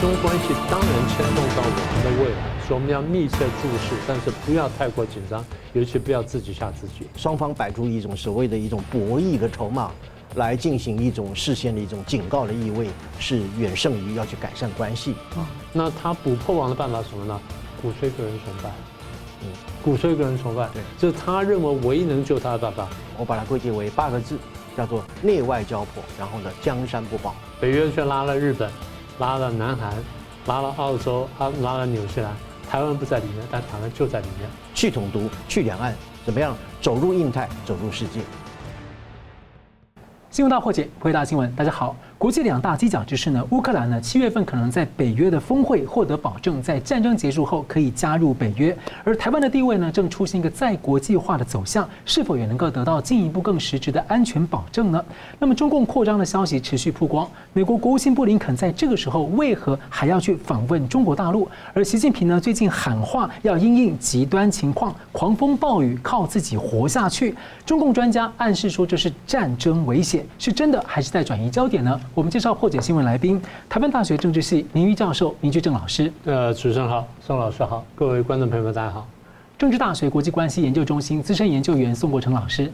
中关系当然牵动到我们的未来，所以我们要密切注视，但是不要太过紧张，尤其不要自己吓自己。双方摆出一种所谓的一种博弈的筹码，来进行一种事先的一种警告的意味，是远胜于要去改善关系。啊，那他补破网的办法是什么呢？鼓吹个人崇拜，嗯，鼓吹个人崇拜，对，这是他认为唯一能救他的办法。我把它归结为八个字，叫做内外交迫，然后呢，江山不保。北约却拉了日本。拉了南韩，拉了澳洲，啊拉了纽西兰，台湾不在里面，但台湾就在里面。去统独，去两岸，怎么样？走入印太，走入世界。新闻大破解，回答新闻，大家好。国际两大犄角之势呢，乌克兰呢七月份可能在北约的峰会获得保证，在战争结束后可以加入北约。而台湾的地位呢，正出现一个再国际化的走向，是否也能够得到进一步更实质的安全保证呢？那么中共扩张的消息持续曝光，美国国务卿布林肯在这个时候为何还要去访问中国大陆？而习近平呢，最近喊话要因应极端情况，狂风暴雨靠自己活下去。中共专家暗示说这是战争危险，是真的还是在转移焦点呢？我们介绍破解新闻来宾，台湾大学政治系名誉教授明居正老师。呃，主持人好，宋老师好，各位观众朋友们大家好。政治大学国际关系研究中心资深研究员宋国成老师。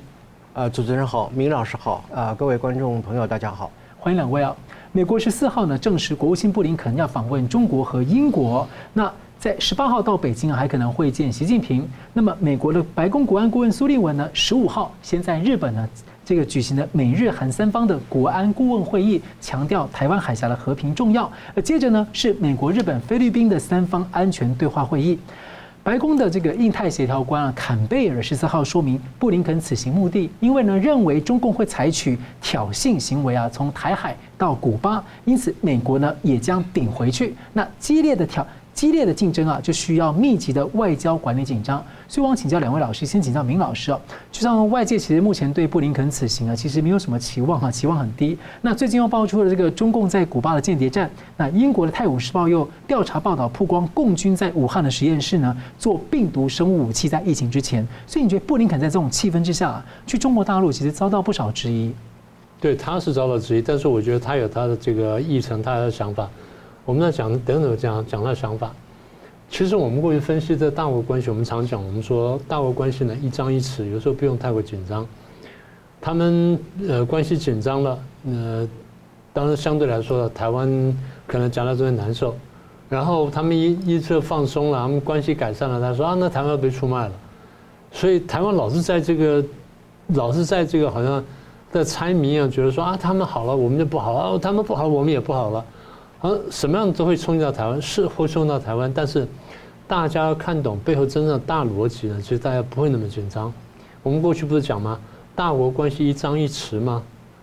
呃，主持人好，明老师好，啊，各位观众朋友大家好，欢迎两位啊。美国十四号呢证实国务卿布林肯要访问中国和英国，那在十八号到北京还可能会见习近平。那么美国的白宫国安顾问苏利文呢，十五号先在日本呢。这个举行的美日韩三方的国安顾问会议，强调台湾海峡的和平重要。而接着呢，是美国、日本、菲律宾的三方安全对话会议。白宫的这个印太协调官啊，坎贝尔十四号说明，布林肯此行目的，因为呢认为中共会采取挑衅行为啊，从台海到古巴，因此美国呢也将顶回去。那激烈的挑。激烈的竞争啊，就需要密集的外交管理紧张。所以，我想请教两位老师，先请教明老师啊。就像外界其实目前对布林肯此行啊，其实没有什么期望哈，期望很低。那最近又爆出了这个中共在古巴的间谍战。那英国的《泰晤士报》又调查报道曝光，共军在武汉的实验室呢做病毒生物武器，在疫情之前。所以，你觉得布林肯在这种气氛之下去中国大陆，其实遭到不少质疑？对，他是遭到质疑，但是我觉得他有他的这个议程，他的想法。我们在讲等等讲讲他的想法，其实我们过去分析这大国关系，我们常讲，我们说大国关系呢一张一弛，有时候不用太过紧张。他们呃关系紧张了，呃，当然相对来说，台湾可能讲到这边难受。然后他们一一侧放松了，他们关系改善了，他说啊，那台湾被出卖了。所以台湾老是在这个，老是在这个好像在猜谜一样，觉得说啊，他们好了，我们就不好了；他们不好，我们也不好了。而什么样都会冲击到台湾，是会冲到台湾，但是大家要看懂背后真正的大逻辑呢，其实大家不会那么紧张。我们过去不是讲吗？大国关系一张一弛吗？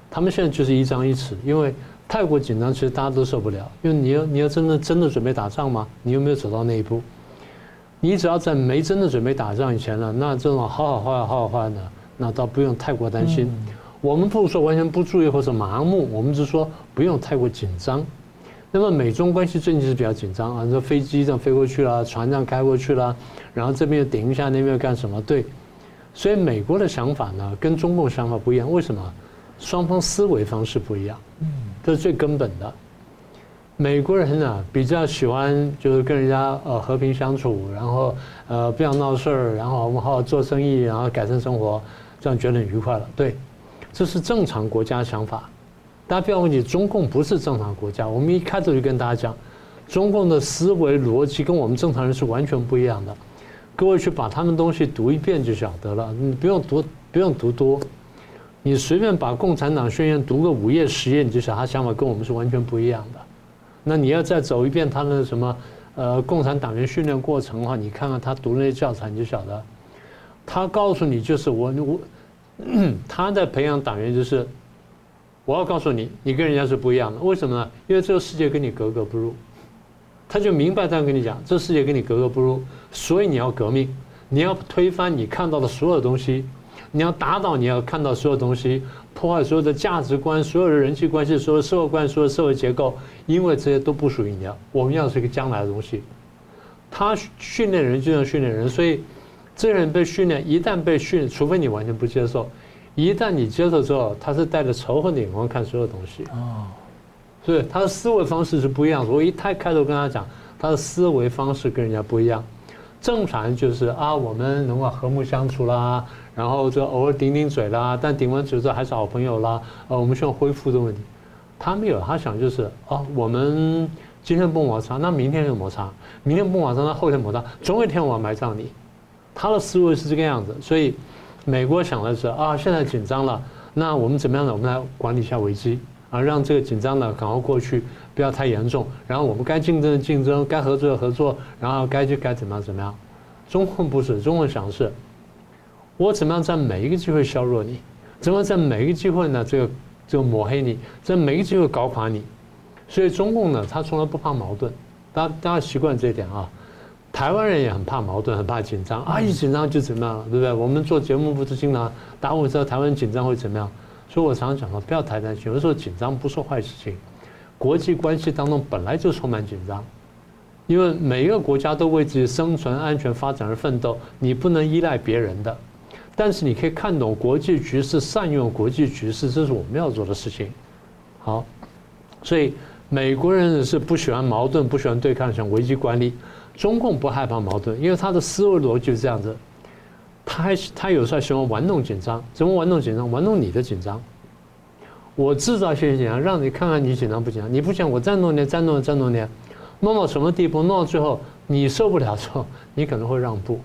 他们现在就是一张一弛，因为太过紧张，其实大家都受不了。因为你要你要真的真的准备打仗吗？你有没有走到那一步？你只要在没真的准备打仗以前呢，那这种好好坏好好坏呢，那倒不用太过担心。我们不说完全不注意或者麻木，我们只说不用太过紧张。那么美中关系最近是比较紧张啊，这飞机这样飞过去了，船这样开过去了，然后这边又顶一下，那边又干什么？对，所以美国的想法呢，跟中共想法不一样。为什么？双方思维方式不一样，嗯，这是最根本的。美国人呢比较喜欢就是跟人家呃和平相处，然后呃不要闹事儿，然后我们好好做生意，然后改善生活，这样觉得很愉快了。对，这是正常国家想法。大家不要忘记，中共不是正常国家。我们一开头就跟大家讲，中共的思维逻辑跟我们正常人是完全不一样的。各位去把他们东西读一遍就晓得了，你不用读，不用读多，你随便把《共产党宣言》读个五页十页，你就晓得他想法跟我们是完全不一样的。那你要再走一遍他的什么呃共产党员训练过程的话，你看看他读那些教材，你就晓得，他告诉你就是我我 他在培养党员就是。我要告诉你，你跟人家是不一样的。为什么呢？因为这个世界跟你格格不入。他就明白这样跟你讲，这世界跟你格格不入，所以你要革命，你要推翻你看到的所有东西，你要打倒你要看到所有东西，破坏所有的价值观、所有的人际关系、所有社会观、所有社会结构，因为这些都不属于你要。我们要的是一个将来的东西。他训练人就像训练人，所以这个人被训练，一旦被训，除非你完全不接受。一旦你接受之后，他是带着仇恨的眼光看所有东西。哦，所以他的思维方式是不一样。我一开开头跟他讲，他的思维方式跟人家不一样。正常就是啊，我们能够和睦相处啦，然后就偶尔顶顶嘴啦，但顶完嘴之后还是好朋友啦。呃，我们需要恢复的问题，他没有，他想就是哦，我们今天不摩擦，那明天就摩擦；明天不摩擦，那后天摩擦，总有一天我要埋葬你。他的思维是这个样子，所以美国想的是啊，现在紧张了，那我们怎么样呢？我们来管理一下危机。啊，让这个紧张呢赶快过去，不要太严重。然后我们该竞争的竞争，该合作的合作，然后该就该怎么样怎么样。中共不是，中共想的是，我怎么样在每一个机会削弱你，怎么在每一个机会呢这个这个抹黑你，在每一个机会搞垮你。所以中共呢，他从来不怕矛盾，大家大家习惯这一点啊。台湾人也很怕矛盾，很怕紧张啊，一紧张就怎么样，对不对？我们做节目不是经常大家问说台湾紧张会怎么样？所以我常常讲说，不要太担心。有时候紧张不是坏事情，国际关系当中本来就充满紧张，因为每一个国家都为自己生存、安全、发展而奋斗，你不能依赖别人的。但是你可以看懂国际局势，善用国际局势，这是我们要做的事情。好，所以美国人是不喜欢矛盾，不喜欢对抗，想危机管理。中共不害怕矛盾，因为他的思维逻辑是这样子。他还他有时候喜欢玩弄紧张，怎么玩弄紧张？玩弄你的紧张。我制造些紧张，让你看看你紧张不紧张。你不想我再弄点，再弄点，再弄点，弄到什么地步？弄到最后你受不了之后，你可能会让步，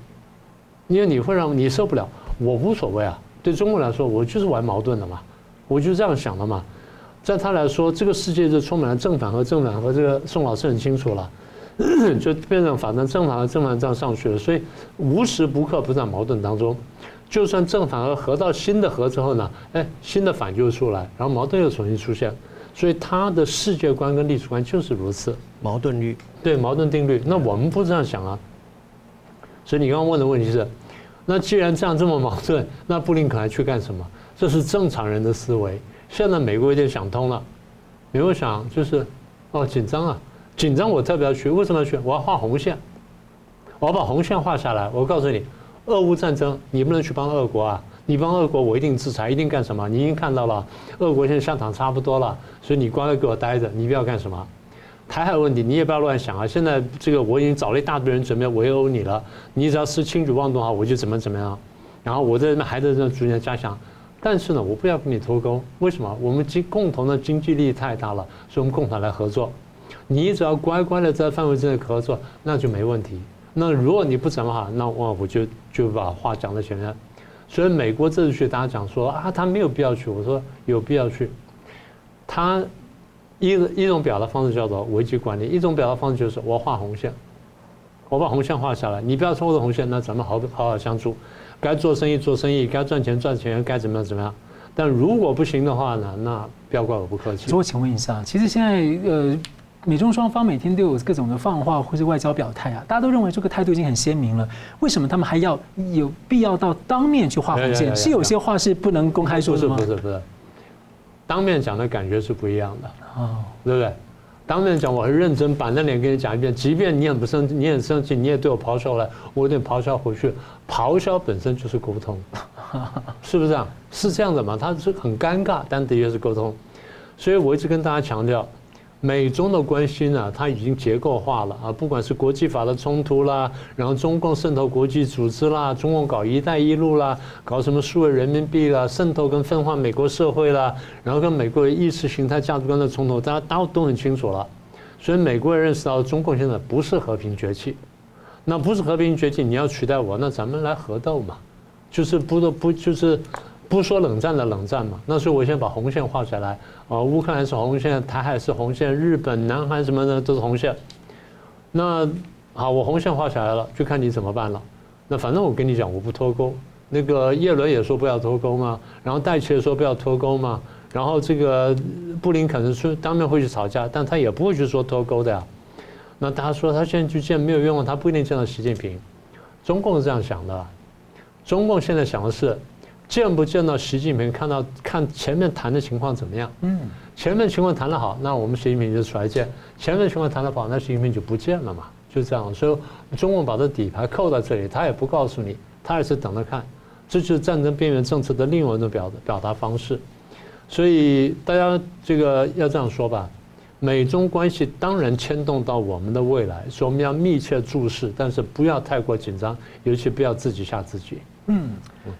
因为你会让你受不了。我无所谓啊，对中国来说，我就是玩矛盾的嘛，我就这样想的嘛。在他来说，这个世界就充满了正反和正反和。这个宋老师很清楚了。就变成反正正反和正反这样上去了，所以无时不刻不在矛盾当中。就算正反和合到新的和之后呢，哎，新的反就出来，然后矛盾又重新出现。所以他的世界观跟历史观就是如此。矛盾律，对，矛盾定律。那我们不这样想啊。所以你刚刚问的问题是，那既然这样这么矛盾，那布林肯还去干什么？这是正常人的思维。现在美国有点想通了，美国想就是，哦，紧张啊。紧张，我特别要去，为什么要去？我要画红线，我要把红线画下来。我告诉你，俄乌战争，你不能去帮俄国啊！你帮俄国，我一定制裁，一定干什么？你已经看到了，俄国现在下场差不多了，所以你乖乖给我待着，你不要干什么。台海问题，你也不要乱想啊！现在这个我已经找了一大堆人准备围殴你了，你只要是轻举妄动的话，我就怎么怎么样。然后我在那还在这逐渐加强，但是呢，我不要跟你脱钩，为什么？我们经共同的经济利益太大了，所以我们共同来合作。你只要乖乖的在范围之内合作，那就没问题。那如果你不怎么好，那我我就就把话讲在前面。所以美国这次去，大家讲说啊，他没有必要去。我说有必要去。他一一种表达方式叫做危机管理，一种表达方式就是我画红线，我把红线画下来，你不要冲我的红线，那咱们好好好相处。该做生意做生意，该赚钱赚钱，该怎么样怎么样。但如果不行的话呢，那不要怪我不客气。所以我请问一下，其实现在呃。美中双方每天都有各种的放话或是外交表态啊，大家都认为这个态度已经很鲜明了。为什么他们还要有必要到当面去画红线？是有些话是不能公开说的吗？不是不是不是，当面讲的感觉是不一样的哦，对不对？当面讲我很认真，板着脸跟你讲一遍，即便你很不生气，你很生气，你也对我咆哮了，我有点咆哮回去。咆哮本身就是沟通，是不是这样？是这样的嘛？它是很尴尬，但的确是沟通。所以我一直跟大家强调。美中的关系呢，它已经结构化了啊！不管是国际法的冲突啦，然后中共渗透国际组织啦，中共搞“一带一路”啦，搞什么数位人民币啦，渗透跟分化美国社会啦，然后跟美国意识形态价值观的冲突，大家都都很清楚了。所以美国人认识到中共现在不是和平崛起，那不是和平崛起，你要取代我，那咱们来合斗嘛，就是不不就是。不说冷战的冷战嘛，那所以我先把红线画下来啊，乌克兰是红线，台海是红线，日本、南韩什么的都是红线。那好，我红线画下来了，就看你怎么办了。那反正我跟你讲，我不脱钩。那个叶伦也说不要脱钩嘛，然后戴琪也说不要脱钩嘛，然后这个布林肯是当面会去吵架，但他也不会去说脱钩的呀。那他说他现在去见没有用，他不一定见到习近平。中共是这样想的，中共现在想的是。见不见到习近平？看到看前面谈的情况怎么样？嗯，前面情况谈得好，那我们习近平就出来见；前面情况谈得不好，那习近平就不见了嘛，就这样。所以中共把这底牌扣在这里，他也不告诉你，他也是等着看。这就是战争边缘政策的另外一种表表达方式。所以大家这个要这样说吧，美中关系当然牵动到我们的未来，所以我们要密切注视，但是不要太过紧张，尤其不要自己吓自己。嗯，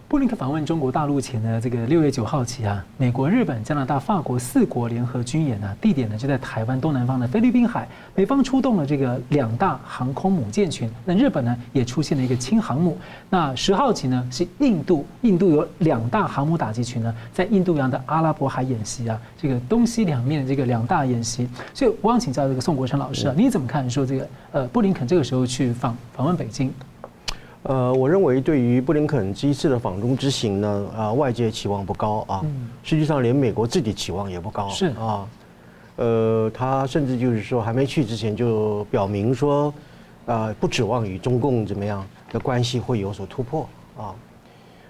布林肯访问中国大陆前的这个六月九号起啊，美国、日本、加拿大、法国四国联合军演呢，地点呢就在台湾东南方的菲律宾海，美方出动了这个两大航空母舰群，那日本呢也出现了一个轻航母。那十号起呢是印度，印度有两大航母打击群呢在印度洋的阿拉伯海演习啊，这个东西两面这个两大演习。所以我想请教这个宋国成老师啊，你怎么看说这个呃布林肯这个时候去访访问北京？呃，我认为对于布林肯这一次的访中之行呢，啊，外界期望不高啊。实际上，连美国自己期望也不高。是啊，呃，他甚至就是说，还没去之前就表明说，啊，不指望与中共怎么样的关系会有所突破啊。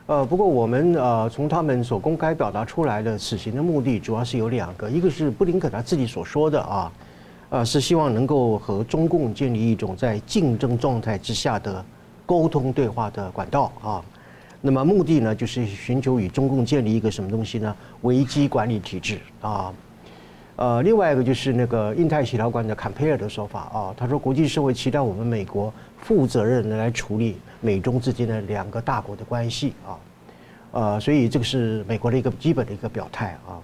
呃，不过我们呃，从他们所公开表达出来的此行的目的，主要是有两个，一个是布林肯他自己所说的啊，呃，是希望能够和中共建立一种在竞争状态之下的。沟通对话的管道啊，那么目的呢，就是寻求与中共建立一个什么东西呢？危机管理体制啊。呃，另外一个就是那个印太协调官的坎佩尔的说法啊，他说国际社会期待我们美国负责任的来处理美中之间的两个大国的关系啊。呃，所以这个是美国的一个基本的一个表态啊。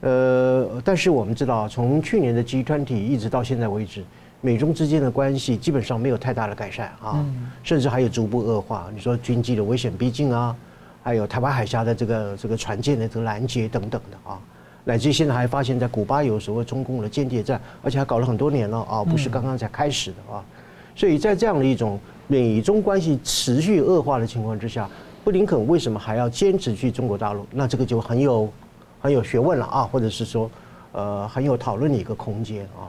呃，但是我们知道，从去年的 G20 一直到现在为止。美中之间的关系基本上没有太大的改善啊，甚至还有逐步恶化。你说军机的危险逼近啊，还有台湾海峡的这个这个船舰的这个拦截等等的啊，乃至现在还发现，在古巴有所谓中共的间谍战，而且还搞了很多年了啊，不是刚刚才开始的啊。所以在这样的一种美中关系持续恶化的情况之下，布林肯为什么还要坚持去中国大陆？那这个就很有很有学问了啊，或者是说呃很有讨论的一个空间啊。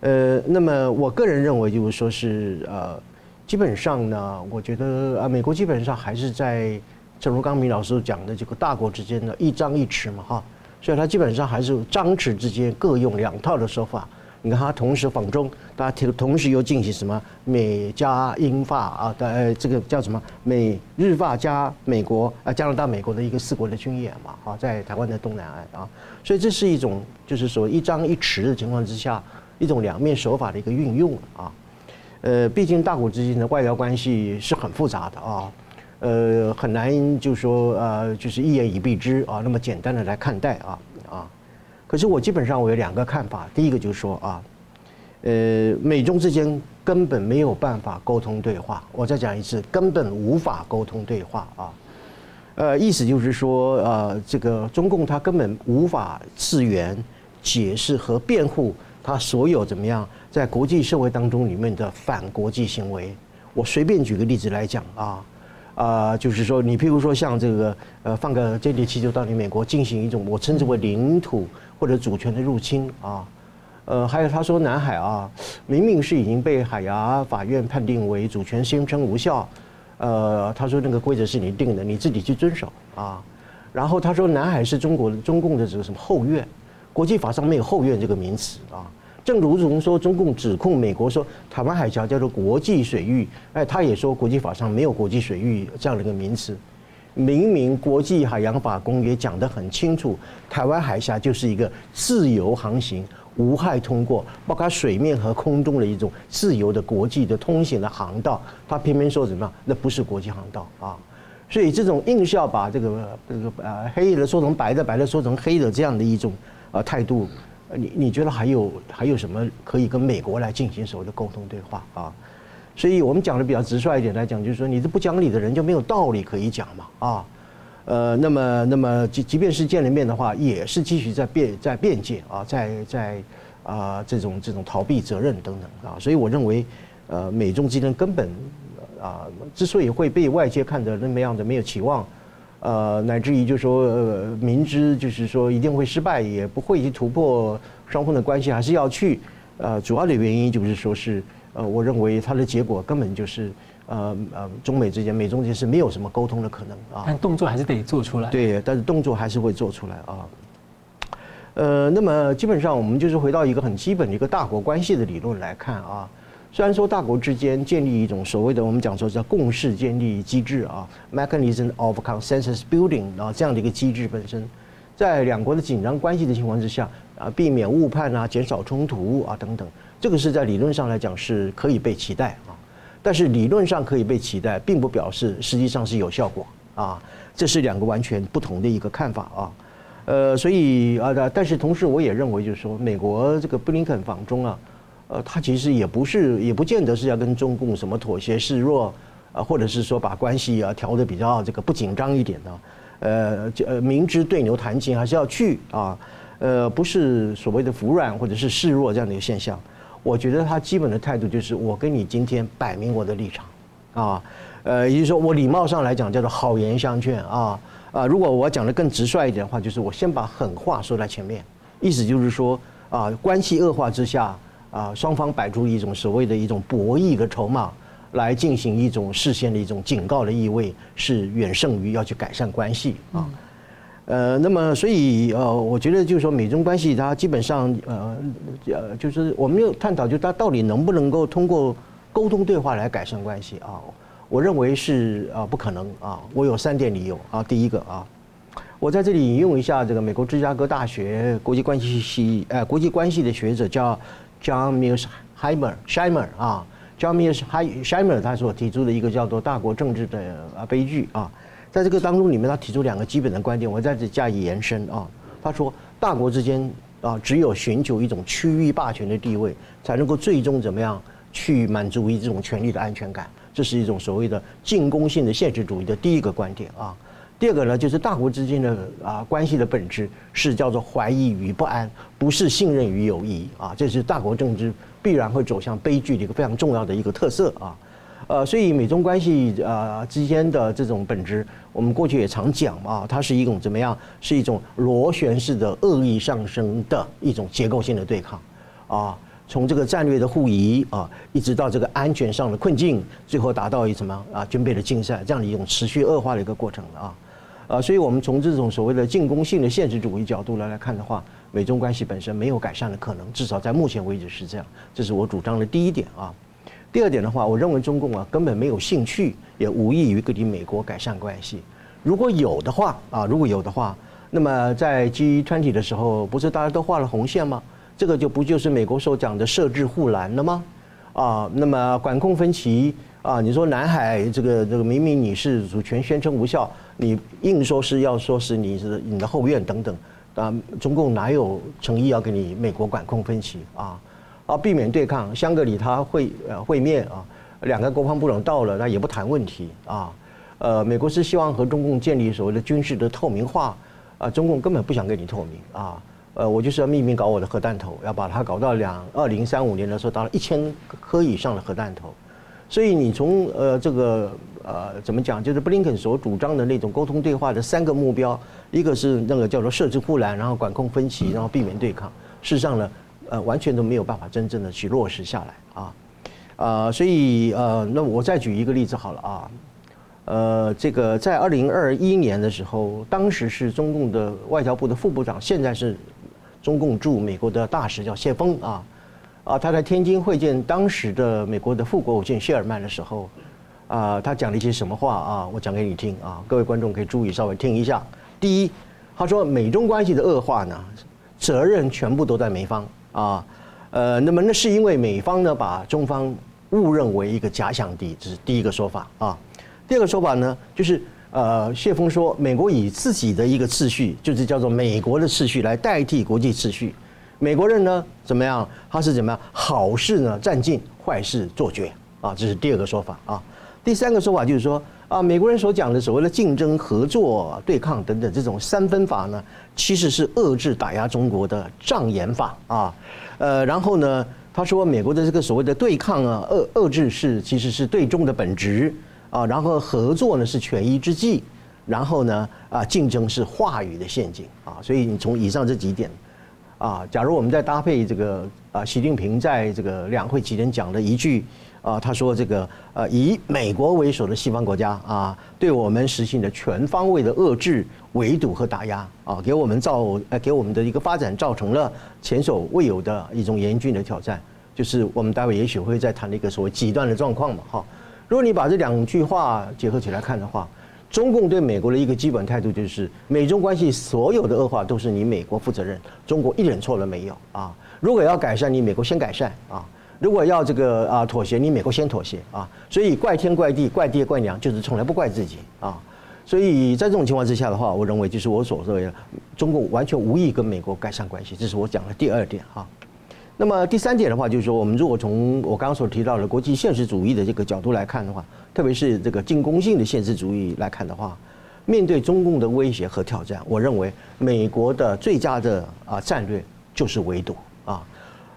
呃，那么我个人认为，就是说是呃，基本上呢，我觉得啊，美国基本上还是在，正如刚明老师讲的，这个大国之间的一张一弛嘛，哈，所以他基本上还是张弛之间各用两套的说法。你看他同时访中，大家同时又进行什么美加英法啊的呃，这个叫什么美日法加美国啊加拿大美国的一个四国的军演嘛，啊，在台湾的东南岸啊，所以这是一种就是说一张一弛的情况之下。一种两面手法的一个运用啊，呃，毕竟大国之间的外交关系是很复杂的啊，呃，很难就说呃，就是一言以蔽之啊，那么简单的来看待啊啊。可是我基本上我有两个看法，第一个就是说啊，呃，美中之间根本没有办法沟通对话，我再讲一次，根本无法沟通对话啊，呃，意思就是说呃，这个中共他根本无法自圆、解释和辩护。他所有怎么样，在国际社会当中里面的反国际行为，我随便举个例子来讲啊，啊，就是说，你譬如说像这个，呃，放个间谍气球到你美国进行一种我称之为领土或者主权的入侵啊，呃，还有他说南海啊，明明是已经被海牙法院判定为主权宣称无效，呃，他说那个规则是你定的，你自己去遵守啊，然后他说南海是中国的中共的这个什么后院，国际法上没有后院这个名词啊。正如同说，中共指控美国说台湾海峡叫做国际水域，哎，他也说国际法上没有国际水域这样的一个名词。明明国际海洋法公约讲得很清楚，台湾海峡就是一个自由航行、无害通过，包括水面和空中的一种自由的国际的通行的航道。他偏偏说什么？那不是国际航道啊！所以这种硬是要把这个这个呃黑的说成白的，白的说成黑的这样的一种呃态度。你你觉得还有还有什么可以跟美国来进行所谓的沟通对话啊？所以我们讲的比较直率一点来讲，就是说你这不讲理的人就没有道理可以讲嘛啊？呃，那么那么即即便是见了面的话，也是继续在辩在辩解啊，在在啊这种这种逃避责任等等啊。所以我认为，呃，美中之间根本啊之所以会被外界看得那么样的没有期望。呃，乃至于就是说，呃，明知就是说一定会失败，也不会去突破双方的关系，还是要去。呃，主要的原因就是说是，呃，我认为它的结果根本就是，呃呃，中美之间、美中之间是没有什么沟通的可能啊。但动作还是得做出来。对，但是动作还是会做出来啊。呃，那么基本上我们就是回到一个很基本的一个大国关系的理论来看啊。虽然说大国之间建立一种所谓的我们讲说叫共识建立机制啊，mechanism of consensus building 啊这样的一个机制本身，在两国的紧张关系的情况之下啊，避免误判啊，减少冲突啊等等，这个是在理论上来讲是可以被期待啊。但是理论上可以被期待，并不表示实际上是有效果啊。这是两个完全不同的一个看法啊。呃，所以啊，但是同时我也认为，就是说，美国这个布林肯访中啊，呃，他其实也不是，也不见得是要跟中共什么妥协示弱啊，或者是说把关系啊调得比较这个不紧张一点呢。呃，呃，明知对牛弹琴还是要去啊。呃，不是所谓的服软或者是示弱这样的一个现象。我觉得他基本的态度就是，我跟你今天摆明我的立场，啊，呃，也就是说，我礼貌上来讲叫做好言相劝啊啊。如果我讲的更直率一点的话，就是我先把狠话说在前面，意思就是说啊，关系恶化之下啊，双方摆出一种所谓的一种博弈的筹码来进行一种事先的一种警告的意味，是远胜于要去改善关系啊。呃，那么所以呃，我觉得就是说，美中关系它基本上呃呃，就是我们要探讨，就它到底能不能够通过沟通对话来改善关系啊？我认为是啊，不可能啊。我有三点理由啊。第一个啊，我在这里引用一下这个美国芝加哥大学国际关系系呃国际关系的学者叫 John Mearsheimer s h e i m e r 啊，John Mearsheimer 他所提出的一个叫做大国政治的啊悲剧啊。在这个当中里面，他提出两个基本的观点，我在这加以延伸啊。他说，大国之间啊，只有寻求一种区域霸权的地位，才能够最终怎么样去满足于这种权力的安全感。这是一种所谓的进攻性的现实主义的第一个观点啊。第二个呢，就是大国之间的啊关系的本质是叫做怀疑与不安，不是信任与友谊啊。这是大国政治必然会走向悲剧的一个非常重要的一个特色啊。呃，所以美中关系啊之间的这种本质，我们过去也常讲啊，它是一种怎么样？是一种螺旋式的恶意上升的一种结构性的对抗，啊，从这个战略的互疑啊，一直到这个安全上的困境，最后达到一什么啊军备的竞赛这样的一种持续恶化的一个过程啊，啊，所以我们从这种所谓的进攻性的现实主义角度来来看的话，美中关系本身没有改善的可能，至少在目前为止是这样，这是我主张的第一点啊。第二点的话，我认为中共啊根本没有兴趣，也无异于跟你美国改善关系。如果有的话啊，如果有的话，那么在 G20 的时候，不是大家都画了红线吗？这个就不就是美国所讲的设置护栏了吗？啊，那么管控分歧啊，你说南海这个这个明明你是主权宣称无效，你硬说是要说是你是你的后院等等啊，中共哪有诚意要跟你美国管控分歧啊？啊，避免对抗，香格里他会呃会面啊，两个国防部长到了，那也不谈问题啊。呃，美国是希望和中共建立所谓的军事的透明化，啊，中共根本不想跟你透明啊。呃，我就是要秘密搞我的核弹头，要把它搞到两二零三五年的时候，达到一千颗以上的核弹头。所以你从呃这个呃怎么讲，就是布林肯所主张的那种沟通对话的三个目标，一个是那个叫做设置护栏，然后管控分歧，然后避免对抗。事实上呢。呃，完全都没有办法真正的去落实下来啊，啊，所以呃，那我再举一个例子好了啊，呃，这个在二零二一年的时候，当时是中共的外交部的副部长，现在是中共驻美国的大使叫谢锋啊，啊，他在天津会见当时的美国的副国务卿谢尔曼的时候，啊，他讲了一些什么话啊？我讲给你听啊，各位观众可以注意稍微听一下。第一，他说美中关系的恶化呢，责任全部都在美方。啊，呃，那么那是因为美方呢把中方误认为一个假想敌，这是第一个说法啊。第二个说法呢，就是呃，谢峰说美国以自己的一个秩序，就是叫做美国的秩序来代替国际秩序。美国人呢怎么样？他是怎么样？好事呢占尽，坏事做绝啊，这是第二个说法啊。第三个说法就是说啊，美国人所讲的所谓的竞争、合作、对抗等等这种三分法呢，其实是遏制打压中国的障眼法啊。呃，然后呢，他说美国的这个所谓的对抗啊、遏遏制是其实是对中的本质啊，然后合作呢是权宜之计，然后呢啊竞争是话语的陷阱啊。所以你从以上这几点啊，假如我们再搭配这个啊，习近平在这个两会期间讲的一句。啊，他说这个呃，以美国为首的西方国家啊，对我们实行的全方位的遏制、围堵和打压啊，给我们造呃，给我们的一个发展造成了前所未有的一种严峻的挑战。就是我们待会也许会再谈的一个所谓极端的状况嘛，哈。如果你把这两句话结合起来看的话，中共对美国的一个基本态度就是，美中关系所有的恶化都是你美国负责任，中国一点错都没有啊。如果要改善，你美国先改善啊。如果要这个啊妥协，你美国先妥协啊。所以怪天怪地、怪爹怪娘，就是从来不怪自己啊。所以在这种情况之下的话，我认为就是我所说的，中共完全无意跟美国改善关系，这是我讲的第二点哈。那么第三点的话，就是说我们如果从我刚刚所提到的国际现实主义的这个角度来看的话，特别是这个进攻性的现实主义来看的话，面对中共的威胁和挑战，我认为美国的最佳的啊战略就是围堵。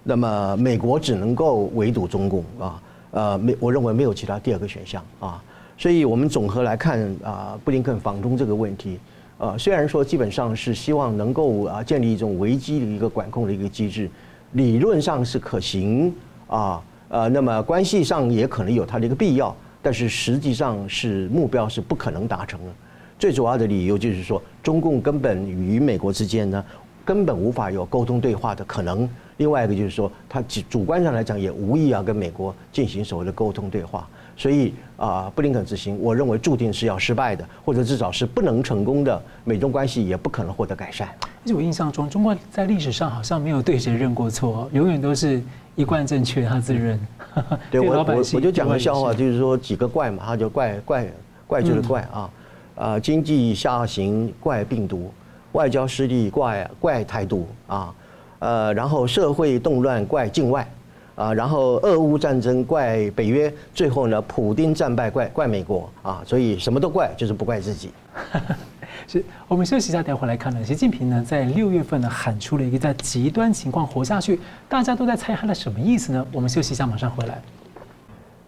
那么美国只能够围堵中共啊，呃，没，我认为没有其他第二个选项啊。所以我们总和来看啊，布林肯访中这个问题，呃，虽然说基本上是希望能够啊建立一种危机的一个管控的一个机制。理论上是可行啊，呃，那么关系上也可能有它的一个必要，但是实际上是目标是不可能达成的。最主要的理由就是说，中共根本与美国之间呢，根本无法有沟通对话的可能。另外一个就是说，他主主观上来讲也无意要跟美国进行所谓的沟通对话。所以啊，布林肯之行，我认为注定是要失败的，或者至少是不能成功的。美中关系也不可能获得改善。而且我印象中，中国在历史上好像没有对谁认过错，永远都是一贯正确，他自认。对 我我我就讲个笑话，就是说几个怪嘛，他就怪怪怪就是怪啊，啊经济下行怪病毒，外交失利怪怪台独啊，呃然后社会动乱怪境外。啊，然后俄乌战争怪北约，最后呢，普丁战败怪怪美国啊，所以什么都怪，就是不怪自己。是我们休息一下，待会来看呢。习近平呢，在六月份呢，喊出了一个在极端情况活下去，大家都在猜他的什么意思呢？我们休息一下，马上回来。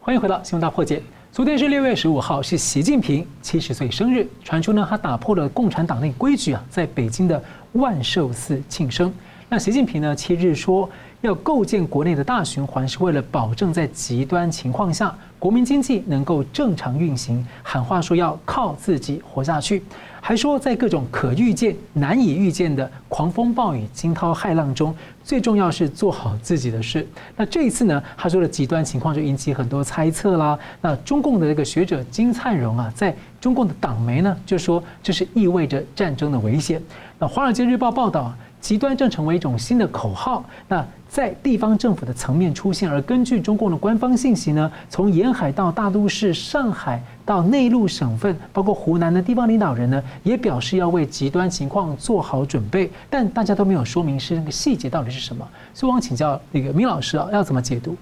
欢迎回到新闻大破解。昨天是六月十五号，是习近平七十岁生日，传出呢，他打破了共产党内规矩啊，在北京的万寿寺庆生。那习近平呢，七日说。要构建国内的大循环，是为了保证在极端情况下，国民经济能够正常运行。喊话说要靠自己活下去，还说在各种可预见、难以预见的狂风暴雨、惊涛骇浪中，最重要是做好自己的事。那这一次呢，他说的极端情况就引起很多猜测啦。那中共的这个学者金灿荣啊，在中共的党媒呢，就说这是意味着战争的危险。那《华尔街日报》报道。极端正成为一种新的口号，那在地方政府的层面出现。而根据中共的官方信息呢，从沿海到大都市、上海到内陆省份，包括湖南的地方领导人呢，也表示要为极端情况做好准备。但大家都没有说明是那个细节到底是什么。所以，我想请教那个明老师啊，要怎么解读？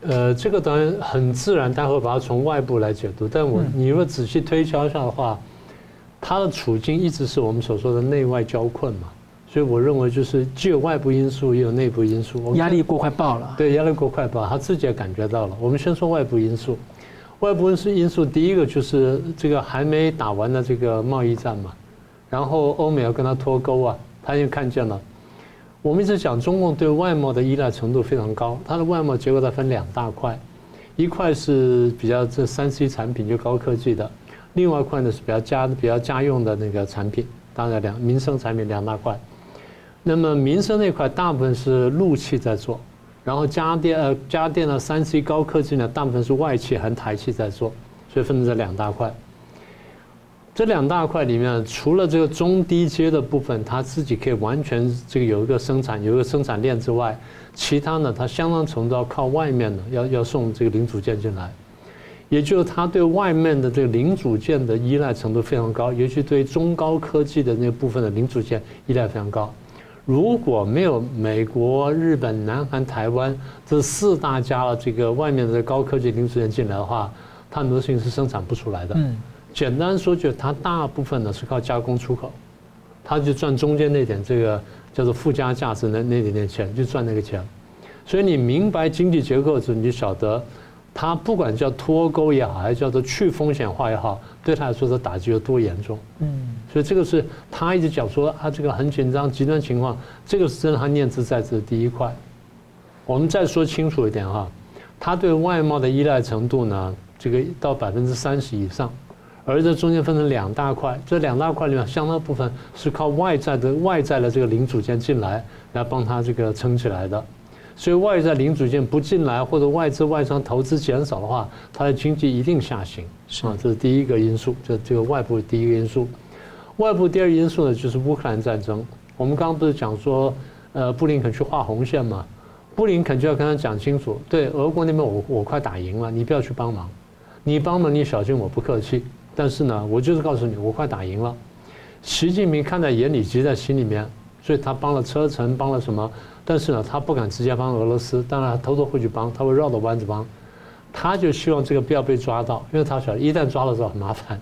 呃，这个当然很自然，待会把它从外部来解读。但我你如果仔细推敲一下的话。他的处境一直是我们所说的内外交困嘛，所以我认为就是既有外部因素，也有内部因素。压力过快爆了。对，压力过快爆，他自己也感觉到了。我们先说外部因素，外部因素因素第一个就是这个还没打完的这个贸易战嘛，然后欧美要跟他脱钩啊，他也看见了。我们一直讲中共对外贸的依赖程度非常高，它的外贸结构它分两大块，一块是比较这三 C 产品，就高科技的。另外一块呢是比较家比较家用的那个产品，当然两民生产品两大块。那么民生那块大部分是陆企在做，然后家电呃家电呢三 C 高科技呢大部分是外企和台企在做，所以分成这两大块。这两大块里面，除了这个中低阶的部分，它自己可以完全这个有一个生产有一个生产链之外，其他呢它相当程度要靠外面的要要送这个零组件进来。也就是它对外面的这个零组件的依赖程度非常高，尤其对中高科技的那部分的零组件依赖非常高。如果没有美国、日本、南韩、台湾这四大家的这个外面的高科技零组件进来的话，它很多事情是生产不出来的。嗯，简单说，就它大部分呢是靠加工出口，它就赚中间那点这个叫做附加价值那那点点钱，就赚那个钱。所以你明白经济结构之后，你就晓得。他不管叫脱钩也好，还是叫做去风险化也好，对他来说的打击有多严重？嗯，所以这个是他一直讲说啊，这个很紧张、极端情况，这个是真的他念兹在兹的第一块。我们再说清楚一点哈，他对外贸的依赖程度呢，这个到百分之三十以上，而这中间分成两大块，这两大块里面相当部分是靠外在的外在的这个零组件进来来帮他这个撑起来的。所以外在零组件不进来，或者外资外商投资减少的话，它的经济一定下行。是啊，这是第一个因素，这这个外部第一个因素。外部第二因素呢，就是乌克兰战争。我们刚刚不是讲说，呃，布林肯去画红线嘛？布林肯就要跟他讲清楚，对，俄国那边我我快打赢了，你不要去帮忙，你帮忙你小心我不客气。但是呢，我就是告诉你，我快打赢了。习近平看在眼里，急在心里面，所以他帮了车臣，帮了什么？但是呢，他不敢直接帮俄罗斯，当然偷偷会去帮，他会绕着弯子帮。他就希望这个不要被抓到，因为他晓得一旦抓了之后很麻烦。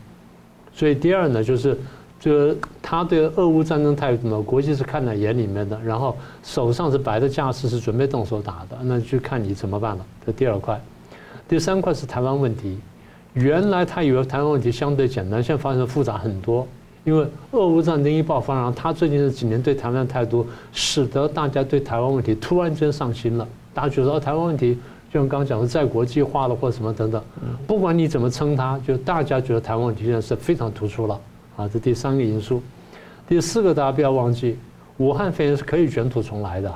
所以第二呢，就是。这个他对俄乌战争态度呢，国际是看在眼里面的，然后手上是摆着架势，是准备动手打的，那就看你怎么办了。这第二块，第三块是台湾问题。原来他以为台湾问题相对简单，现在发现复杂很多。因为俄乌战争一爆发，然后他最近这几年对台湾的态度，使得大家对台湾问题突然间上心了。大家觉得台湾问题，就像刚刚讲的，在国际化了或什么等等，不管你怎么称它，就大家觉得台湾问题现在是非常突出了。啊，这第三个因素，第四个大家不要忘记，武汉肺炎是可以卷土重来的，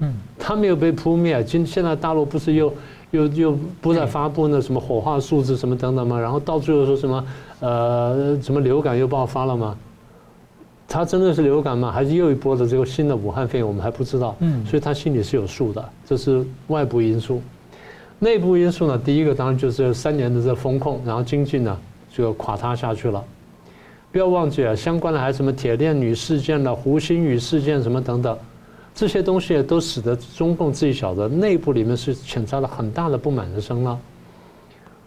嗯，它没有被扑灭。今现在大陆不是又又又不再发布那什么火化数字什么等等吗？然后到最后说什么呃什么流感又爆发了吗？它真的是流感吗？还是又一波的这个新的武汉肺炎？我们还不知道，嗯，所以他心里是有数的。这是外部因素，内部因素呢？第一个当然就是三年的这风控，然后经济呢就垮塌下去了。不要忘记啊，相关的还有什么铁链女事件了、胡鑫宇事件什么等等，这些东西都使得中共自己晓得内部里面是潜在了很大的不满的声浪。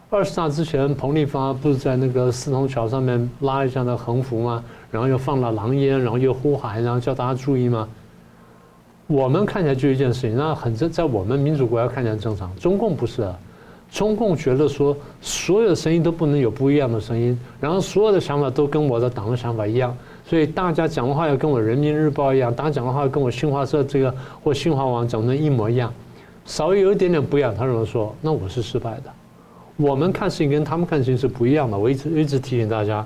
二十大之前，彭丽芳不是在那个四通桥上面拉一下那横幅吗？然后又放了狼烟，然后又呼喊，然后叫大家注意吗？我们看起来就一件事情，那很正，在我们民主国家看起来正常，中共不是。中共觉得说，所有的声音都不能有不一样的声音，然后所有的想法都跟我的党的想法一样，所以大家讲的话要跟我人民日报一样，大家讲的话跟我新华社这个或新华网讲的一模一样，稍微有一点点不一样，他认为说，那我是失败的。我们看事情跟他们看事情是不一样的，我一直一直提醒大家。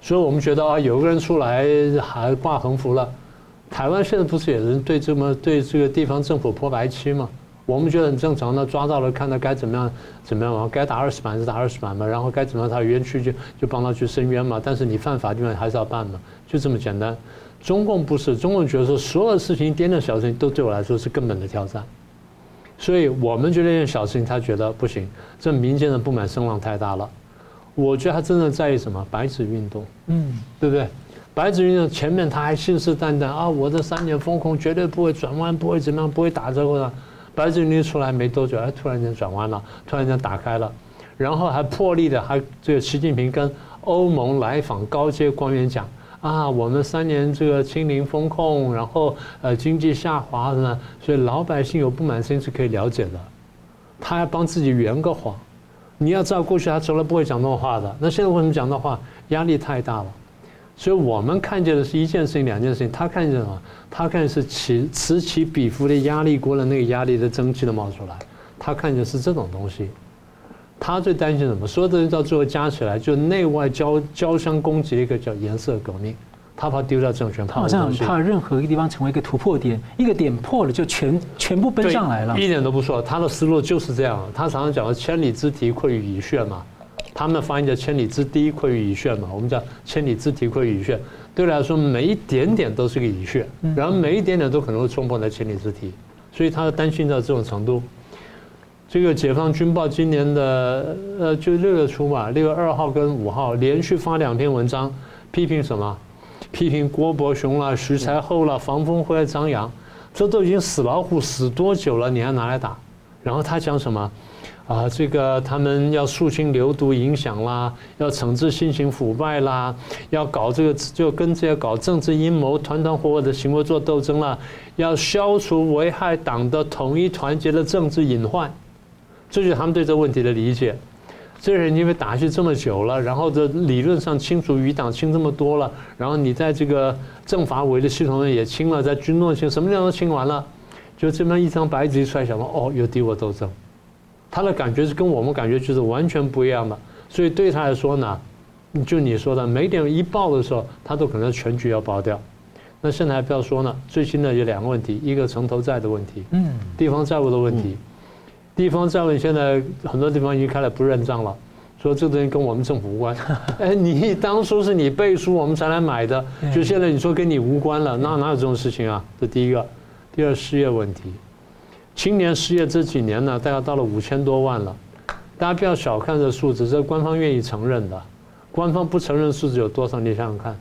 所以我们觉得啊，有个人出来还挂横幅了，台湾现在不是也是对这么对这个地方政府泼白漆吗？我们觉得很正常，那抓到了，看他该怎么样，怎么样嘛？该打二十板就打二十板嘛，然后该怎么样，他冤屈就就帮他去申冤嘛。但是你犯法，地方还是要办嘛，就这么简单。中共不是，中共觉得说所有事情，一点点小事情都对我来说是根本的挑战。所以我们觉得这件小事情，他觉得不行，这民间的不满声浪太大了。我觉得他真的在意什么？白纸运动，嗯，对不对？白纸运动前面他还信誓旦旦啊，我这三年风控绝对不会转弯，不会怎么样，不会打折扣的。白纸运动出来没多久，哎，突然间转弯了，突然间打开了，然后还破例的，还这个习近平跟欧盟来访高阶官员讲啊，我们三年这个清零风控，然后呃经济下滑呢，所以老百姓有不满声音是可以了解的。他还帮自己圆个谎，你要知道过去他从来不会讲那种话的，那现在为什么讲那话？压力太大了。所以我们看见的是一件事情、两件事情，他看见什么？他看见是起此起彼伏的压力，过了那个压力的蒸汽都冒出来，他看见是这种东西。他最担心什么？所有东西到最后加起来，就内外交交相攻击的一个叫颜色革命。他怕丢掉政权，他好像很怕任何一个地方成为一个突破点，一个点破了就全全部奔上来了。一点都不错，他的思路就是这样。他常常讲的“千里之堤，溃于蚁穴”嘛。他们的发音叫“千里之堤，溃于蚁穴”嘛，我们叫“千里之堤，溃于蚁穴”。对来说，每一点点都是个蚁穴，然后每一点点都可能会冲破那千里之堤，所以他担心到这种程度。这个《解放军报》今年的呃，就六月初嘛，六月二号跟五号连续发两篇文章，批评什么？批评郭伯雄了、徐才厚了、房峰辉、张扬，这都已经死老虎死多久了？你还拿来打？然后他讲什么？啊，这个他们要肃清流毒影响啦，要惩治新型腐败啦，要搞这个就跟这些搞政治阴谋、团团伙伙的行为做斗争啦，要消除危害党的统一团结的政治隐患，这就是他们对这个问题的理解。这些人因为打下去这么久了，然后这理论上清除余党清这么多了，然后你在这个政法委的系统上也清了，在军中清，什么地方都清完了，就这么一张白纸一出来，想说哦，有敌我斗争。他的感觉是跟我们感觉就是完全不一样的，所以对他来说呢，就你说的，每点一爆的时候，他都可能全局要爆掉。那现在还不要说呢，最新的有两个问题，一个城投债的问题，嗯，地方债务的问题，地方债务现在很多地方已经开始不认账了，说这个东西跟我们政府无关。哎，你当初是你背书我们才来买的，就现在你说跟你无关了，那哪有这种事情啊？这第一个，第二失业问题，青年失业这几年呢，大概到了五千多万了，大家不要小看这数字，这是官方愿意承认的，官方不承认数字有多少？你想想看。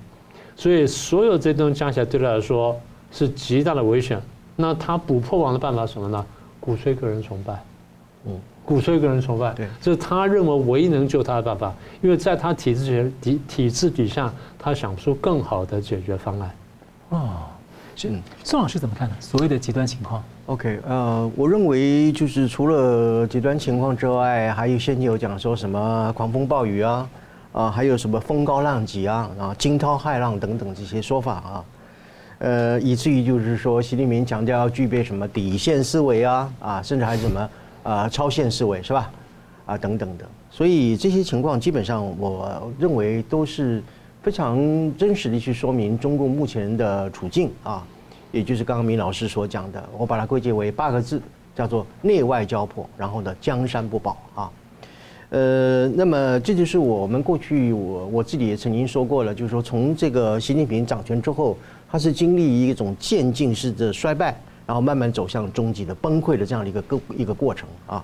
所以所有这些东西加起来，对他来说是极大的危险。那他补破网的办法是什么呢？鼓吹个人崇拜，嗯，鼓吹个人崇拜，对，这是他认为唯一能救他的办法。因为在他体制底体制底下，他想出更好的解决方案。哦，是宋老师怎么看呢？所谓的极端情况？OK，呃，我认为就是除了极端情况之外，还有先前有讲说什么狂风暴雨啊。啊，还有什么风高浪急啊，啊，惊涛骇浪等等这些说法啊，呃，以至于就是说，习近平强调要具备什么底线思维啊，啊，甚至还有什么啊超限思维是吧？啊，等等的，所以这些情况基本上我认为都是非常真实的去说明中共目前的处境啊，也就是刚刚明老师所讲的，我把它归结为八个字，叫做内外交迫，然后呢，江山不保啊。呃，那么这就是我们过去我我自己也曾经说过了，就是说从这个习近平掌权之后，他是经历一种渐进式的衰败，然后慢慢走向终极的崩溃的这样的一个个一个过程啊。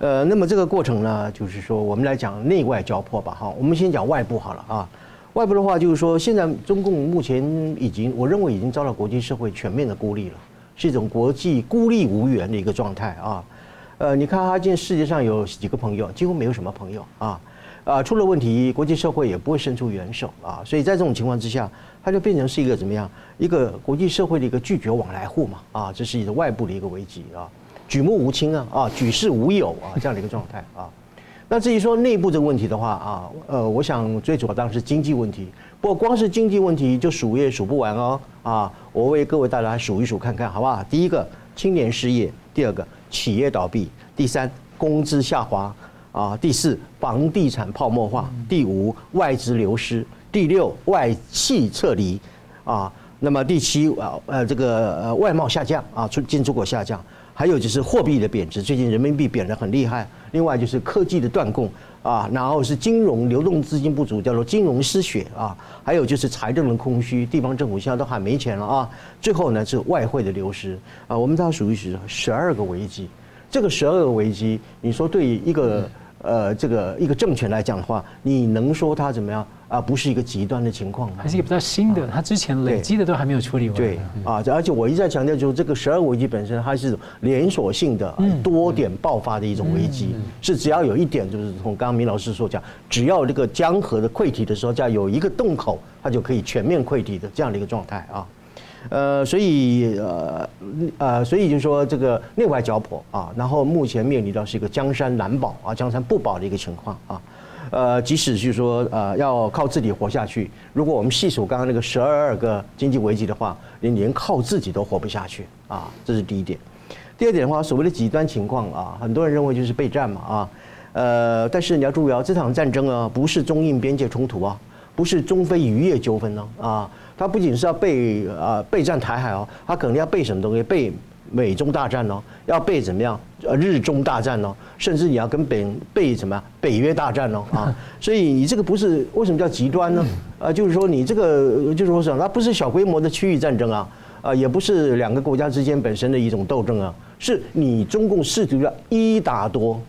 呃，那么这个过程呢，就是说我们来讲内外交迫吧，哈，我们先讲外部好了啊。外部的话就是说，现在中共目前已经，我认为已经遭到国际社会全面的孤立了，是一种国际孤立无援的一个状态啊。呃，你看他现在世界上有几个朋友，几乎没有什么朋友啊，啊，出了问题，国际社会也不会伸出援手啊，所以在这种情况之下，它就变成是一个怎么样，一个国际社会的一个拒绝往来户嘛，啊，这是一个外部的一个危机啊，举目无亲啊，啊，举世无友啊，这样的一个状态啊。那至于说内部这个问题的话啊，呃，我想最主要当然是经济问题，不过光是经济问题就数也数不完哦，啊，我为各位大家数一数看看，好不好？第一个，青年失业；第二个。企业倒闭，第三，工资下滑，啊，第四，房地产泡沫化，第五，外资流失，第六，外企撤离，啊，那么第七，呃呃，这个呃外贸下降，啊，出进出口下降，还有就是货币的贬值，最近人民币贬得很厉害，另外就是科技的断供，啊，然后是金融流动资金不足，叫做金融失血，啊，还有就是财政的空虚，地方政府现在都还没钱了啊。最后呢是外汇的流失啊，我们都要数一数十二个危机。这个十二个危机，你说对于一个呃这个一个政权来讲的话，你能说它怎么样啊？不是一个极端的情况吗？还是一个比较新的，它之前累积的都还没有处理完。对啊，而且我一再强调，就是这个十二个危机本身，它是连锁性的多点爆发的一种危机，是只要有一点，就是从刚刚明老师所讲，只要这个江河的溃堤的时候，只要有一个洞口，它就可以全面溃堤的这样的一个状态啊。呃，所以呃呃，所以就说这个内外交迫啊，然后目前面临到是一个江山难保啊，江山不保的一个情况啊。呃，即使就是说呃要靠自己活下去，如果我们细数刚刚那个十二个经济危机的话，连连靠自己都活不下去啊，这是第一点。第二点的话，所谓的极端情况啊，很多人认为就是备战嘛啊，呃，但是你要注意啊，这场战争啊，不是中印边界冲突啊，不是中非渔业纠纷呢啊。他不仅是要备啊备战台海哦，他可能要备什么东西？备美中大战哦，要备怎么样？呃日中大战哦，甚至你要跟北备什么北约大战哦啊！所以你这个不是为什么叫极端呢？啊，就是说你这个就是说什么？它不是小规模的区域战争啊，啊，也不是两个国家之间本身的一种斗争啊，是你中共试图要一打多，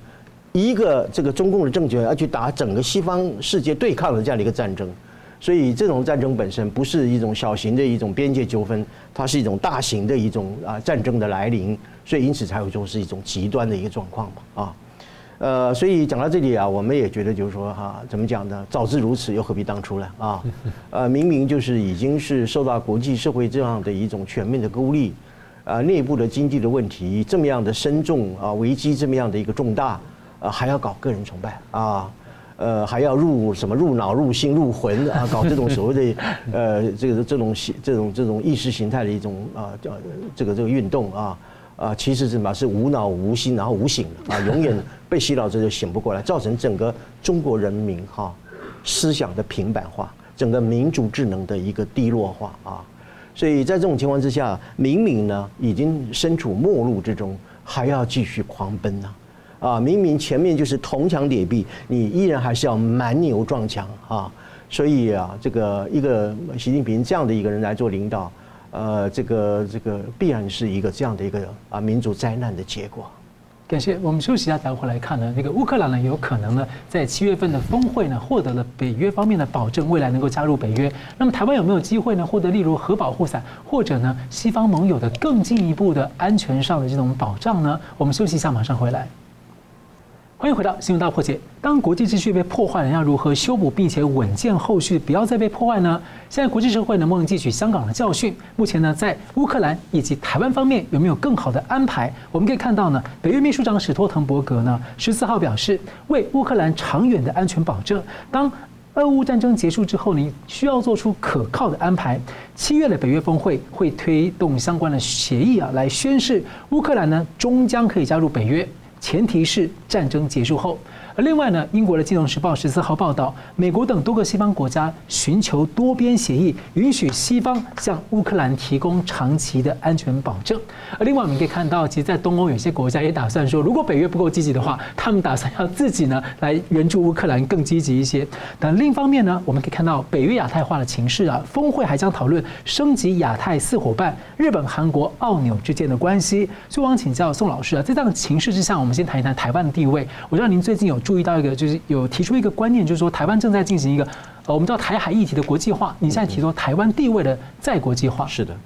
一个这个中共的政权要去打整个西方世界对抗的这样的一个战争。所以这种战争本身不是一种小型的一种边界纠纷，它是一种大型的一种啊战争的来临，所以因此才会说是一种极端的一个状况嘛啊，呃，所以讲到这里啊，我们也觉得就是说哈，怎么讲呢？早知如此，又何必当初呢啊？呃，明明就是已经是受到国际社会这样的一种全面的孤立，啊，内部的经济的问题这么样的深重啊，危机这么样的一个重大，啊，还要搞个人崇拜啊？呃，还要入什么入脑、入心、入魂啊？搞这种所谓的 呃，这个这种这种这种意识形态的一种啊，叫这个这个运动啊啊，其实是什么？是无脑、无心，然后无醒啊，永远被洗脑之后就醒不过来，造成整个中国人民哈思想的平板化，整个民族智能的一个低落化啊。所以在这种情况之下，明明呢已经身处末路之中，还要继续狂奔呢？啊，明明前面就是铜墙铁壁，你依然还是要蛮牛撞墙啊！所以啊，这个一个习近平这样的一个人来做领导，呃，这个这个必然是一个这样的一个啊民族灾难的结果。感谢，我们休息一下，待会来看呢。那个乌克兰呢，有可能呢，在七月份的峰会呢，获得了北约方面的保证，未来能够加入北约。那么台湾有没有机会呢，获得例如核保护伞，或者呢，西方盟友的更进一步的安全上的这种保障呢？我们休息一下，马上回来。欢迎回到新闻大破解。当国际秩序被破坏了，要如何修补并且稳健后续，不要再被破坏呢？现在国际社会能不能汲取香港的教训？目前呢，在乌克兰以及台湾方面有没有更好的安排？我们可以看到呢，北约秘书长史托滕伯格呢十四号表示，为乌克兰长远的安全保证，当俄乌战争结束之后呢，需要做出可靠的安排。七月的北约峰会会推动相关的协议啊，来宣示乌克兰呢终将可以加入北约。前提是战争结束后。而另外呢，英国的《金融时报》十四号报道，美国等多个西方国家寻求多边协议，允许西方向乌克兰提供长期的安全保证。而另外，我们可以看到，其实，在东欧有些国家也打算说，如果北约不够积极的话，他们打算要自己呢来援助乌克兰更积极一些。但另一方面呢，我们可以看到北约亚太化的情势啊，峰会还将讨论升级亚太四伙伴日本、韩国、澳纽之间的关系。所以，我想请教宋老师啊，在这样的情势之下，我们先谈一谈台湾的地位。我知道您最近有。注意到一个，就是有提出一个观念，就是说台湾正在进行一个，呃，我们知道台海议题的国际化。你现在提出台湾地位的再国际化。是的，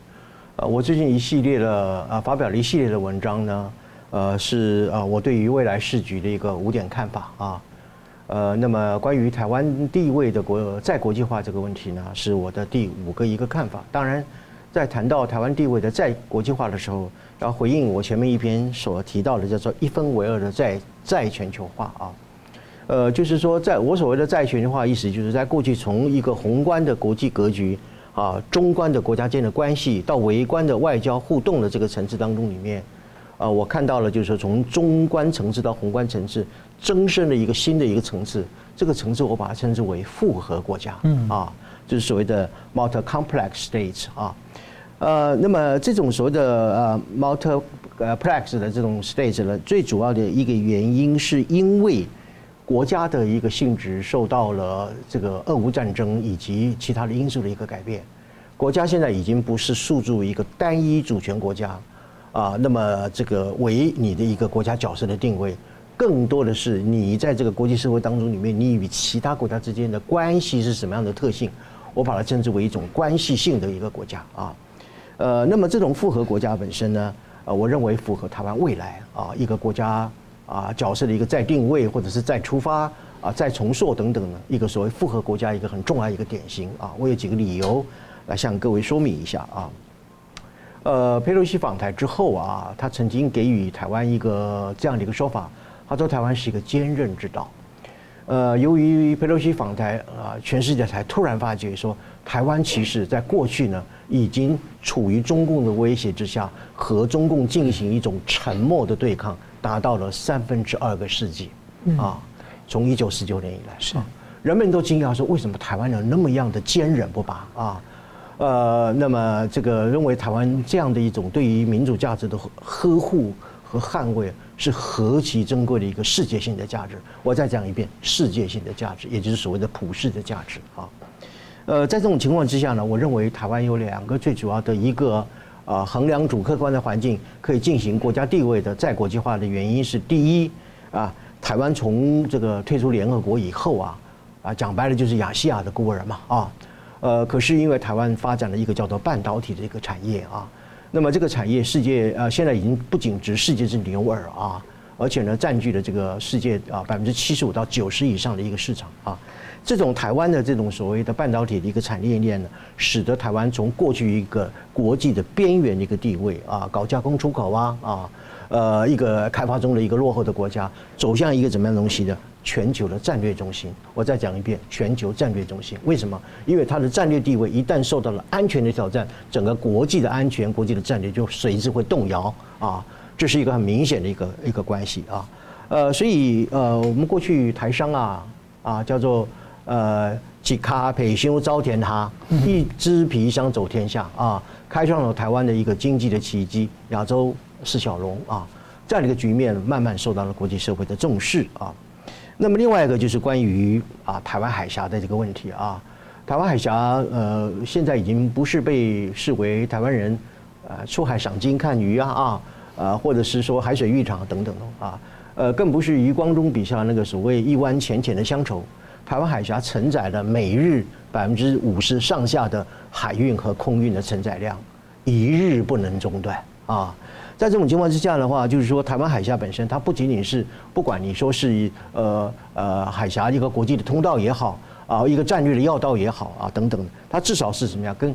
呃，我最近一系列的啊，发表了一系列的文章呢，呃，是啊，我对于未来市局的一个五点看法啊，呃，那么关于台湾地位的国再国际化这个问题呢，是我的第五个一个看法。当然，在谈到台湾地位的再国际化的时候，要回应我前面一篇所提到的叫做一分为二的再再全球化啊。呃，就是说，在我所谓的再全球化意思，就是在过去从一个宏观的国际格局啊，中观的国家间的关系，到微观的外交互动的这个层次当中里面，啊，我看到了，就是说从中观层次到宏观层次，增生了一个新的一个层次，这个层次我把它称之为复合国家，嗯啊，就是所谓的 multi-complex states 啊，呃，那么这种所谓的呃 multi-complex 的这种 states 呢，最主要的一个原因是因为。国家的一个性质受到了这个俄乌战争以及其他的因素的一个改变，国家现在已经不是诉诸一个单一主权国家，啊，那么这个为你的一个国家角色的定位，更多的是你在这个国际社会当中里面，你与其他国家之间的关系是什么样的特性？我把它称之为一种关系性的一个国家啊，呃，那么这种复合国家本身呢，呃，我认为符合台湾未来啊一个国家。啊，角色的一个再定位，或者是再出发啊，再重塑等等的一个所谓复合国家一个很重要一个典型啊。我有几个理由来向各位说明一下啊。呃，佩洛西访台之后啊，他曾经给予台湾一个这样的一个说法，他说台湾是一个坚韧之岛。呃，由于佩洛西访台啊，全世界才突然发觉说，台湾其实在过去呢，已经处于中共的威胁之下，和中共进行一种沉默的对抗。达到了三分之二个世纪，啊，从一九四九年以来，是人们都惊讶说，为什么台湾人那么样的坚韧不拔啊？呃，那么这个认为台湾这样的一种对于民主价值的呵护和捍卫是何其珍贵的一个世界性的价值。我再讲一遍，世界性的价值，也就是所谓的普世的价值啊。呃，在这种情况之下呢，我认为台湾有两个最主要的一个。啊，衡量主客观的环境可以进行国家地位的再国际化的原因是：第一，啊，台湾从这个退出联合国以后啊，啊，讲白了就是亚细亚的孤儿嘛，啊，呃，可是因为台湾发展了一个叫做半导体的一个产业啊，那么这个产业世界呃现在已经不仅值世界之牛耳啊，而且呢占据了这个世界啊百分之七十五到九十以上的一个市场啊。这种台湾的这种所谓的半导体的一个产业链呢，使得台湾从过去一个国际的边缘的一个地位啊，搞加工出口啊啊，呃，一个开发中的一个落后的国家，走向一个怎么样东西的全球的战略中心。我再讲一遍，全球战略中心。为什么？因为它的战略地位一旦受到了安全的挑战，整个国际的安全、国际的战略就随之会动摇啊。这是一个很明显的一个一个关系啊。呃，所以呃，我们过去台商啊啊叫做。呃，几咖培修招田哈，一只皮箱走天下啊，开创了台湾的一个经济的奇迹，亚洲四小龙啊，这样的一个局面慢慢受到了国际社会的重视啊。那么另外一个就是关于啊台湾海峡的这个问题啊，台湾海峡呃现在已经不是被视为台湾人呃出海赏金看鱼啊啊啊或者是说海水浴场等等的啊，呃更不是余光中笔下那个所谓一湾浅浅的乡愁。台湾海峡承载了每日百分之五十上下的海运和空运的承载量，一日不能中断啊！在这种情况之下的话，就是说台湾海峡本身，它不仅仅是不管你说是呃呃海峡一个国际的通道也好啊，一个战略的要道也好啊等等，它至少是什么样？跟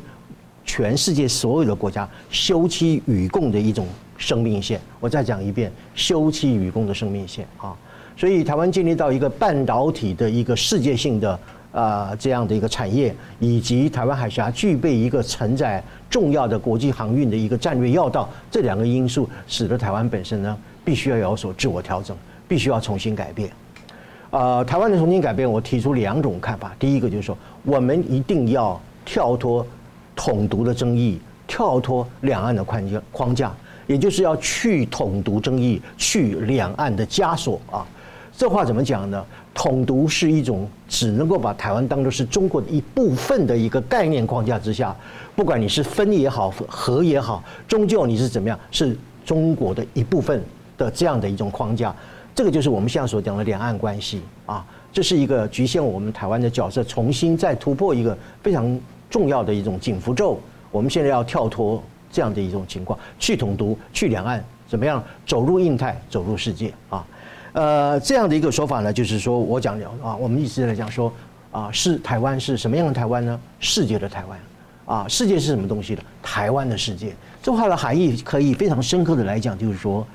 全世界所有的国家休戚与共的一种生命线。我再讲一遍，休戚与共的生命线啊！所以，台湾建立到一个半导体的一个世界性的啊这样的一个产业，以及台湾海峡具备一个承载重要的国际航运的一个战略要道，这两个因素使得台湾本身呢必须要有所自我调整，必须要重新改变。啊，台湾的重新改变，我提出两种看法。第一个就是说，我们一定要跳脱统独的争议，跳脱两岸的框架框架，也就是要去统独争议，去两岸的枷锁啊。这话怎么讲呢？统独是一种只能够把台湾当作是中国的一部分的一个概念框架之下，不管你是分也好，合也好，终究你是怎么样，是中国的一部分的这样的一种框架。这个就是我们现在所讲的两岸关系啊，这是一个局限我们台湾的角色，重新再突破一个非常重要的一种紧符咒。我们现在要跳脱这样的一种情况，去统独，去两岸，怎么样走入印太，走入世界啊？呃，这样的一个说法呢，就是说我讲的啊，我们一直在讲说啊，是台湾是什么样的台湾呢？世界的台湾，啊，世界是什么东西的？台湾的世界。这话的含义可以非常深刻的来讲，就是说，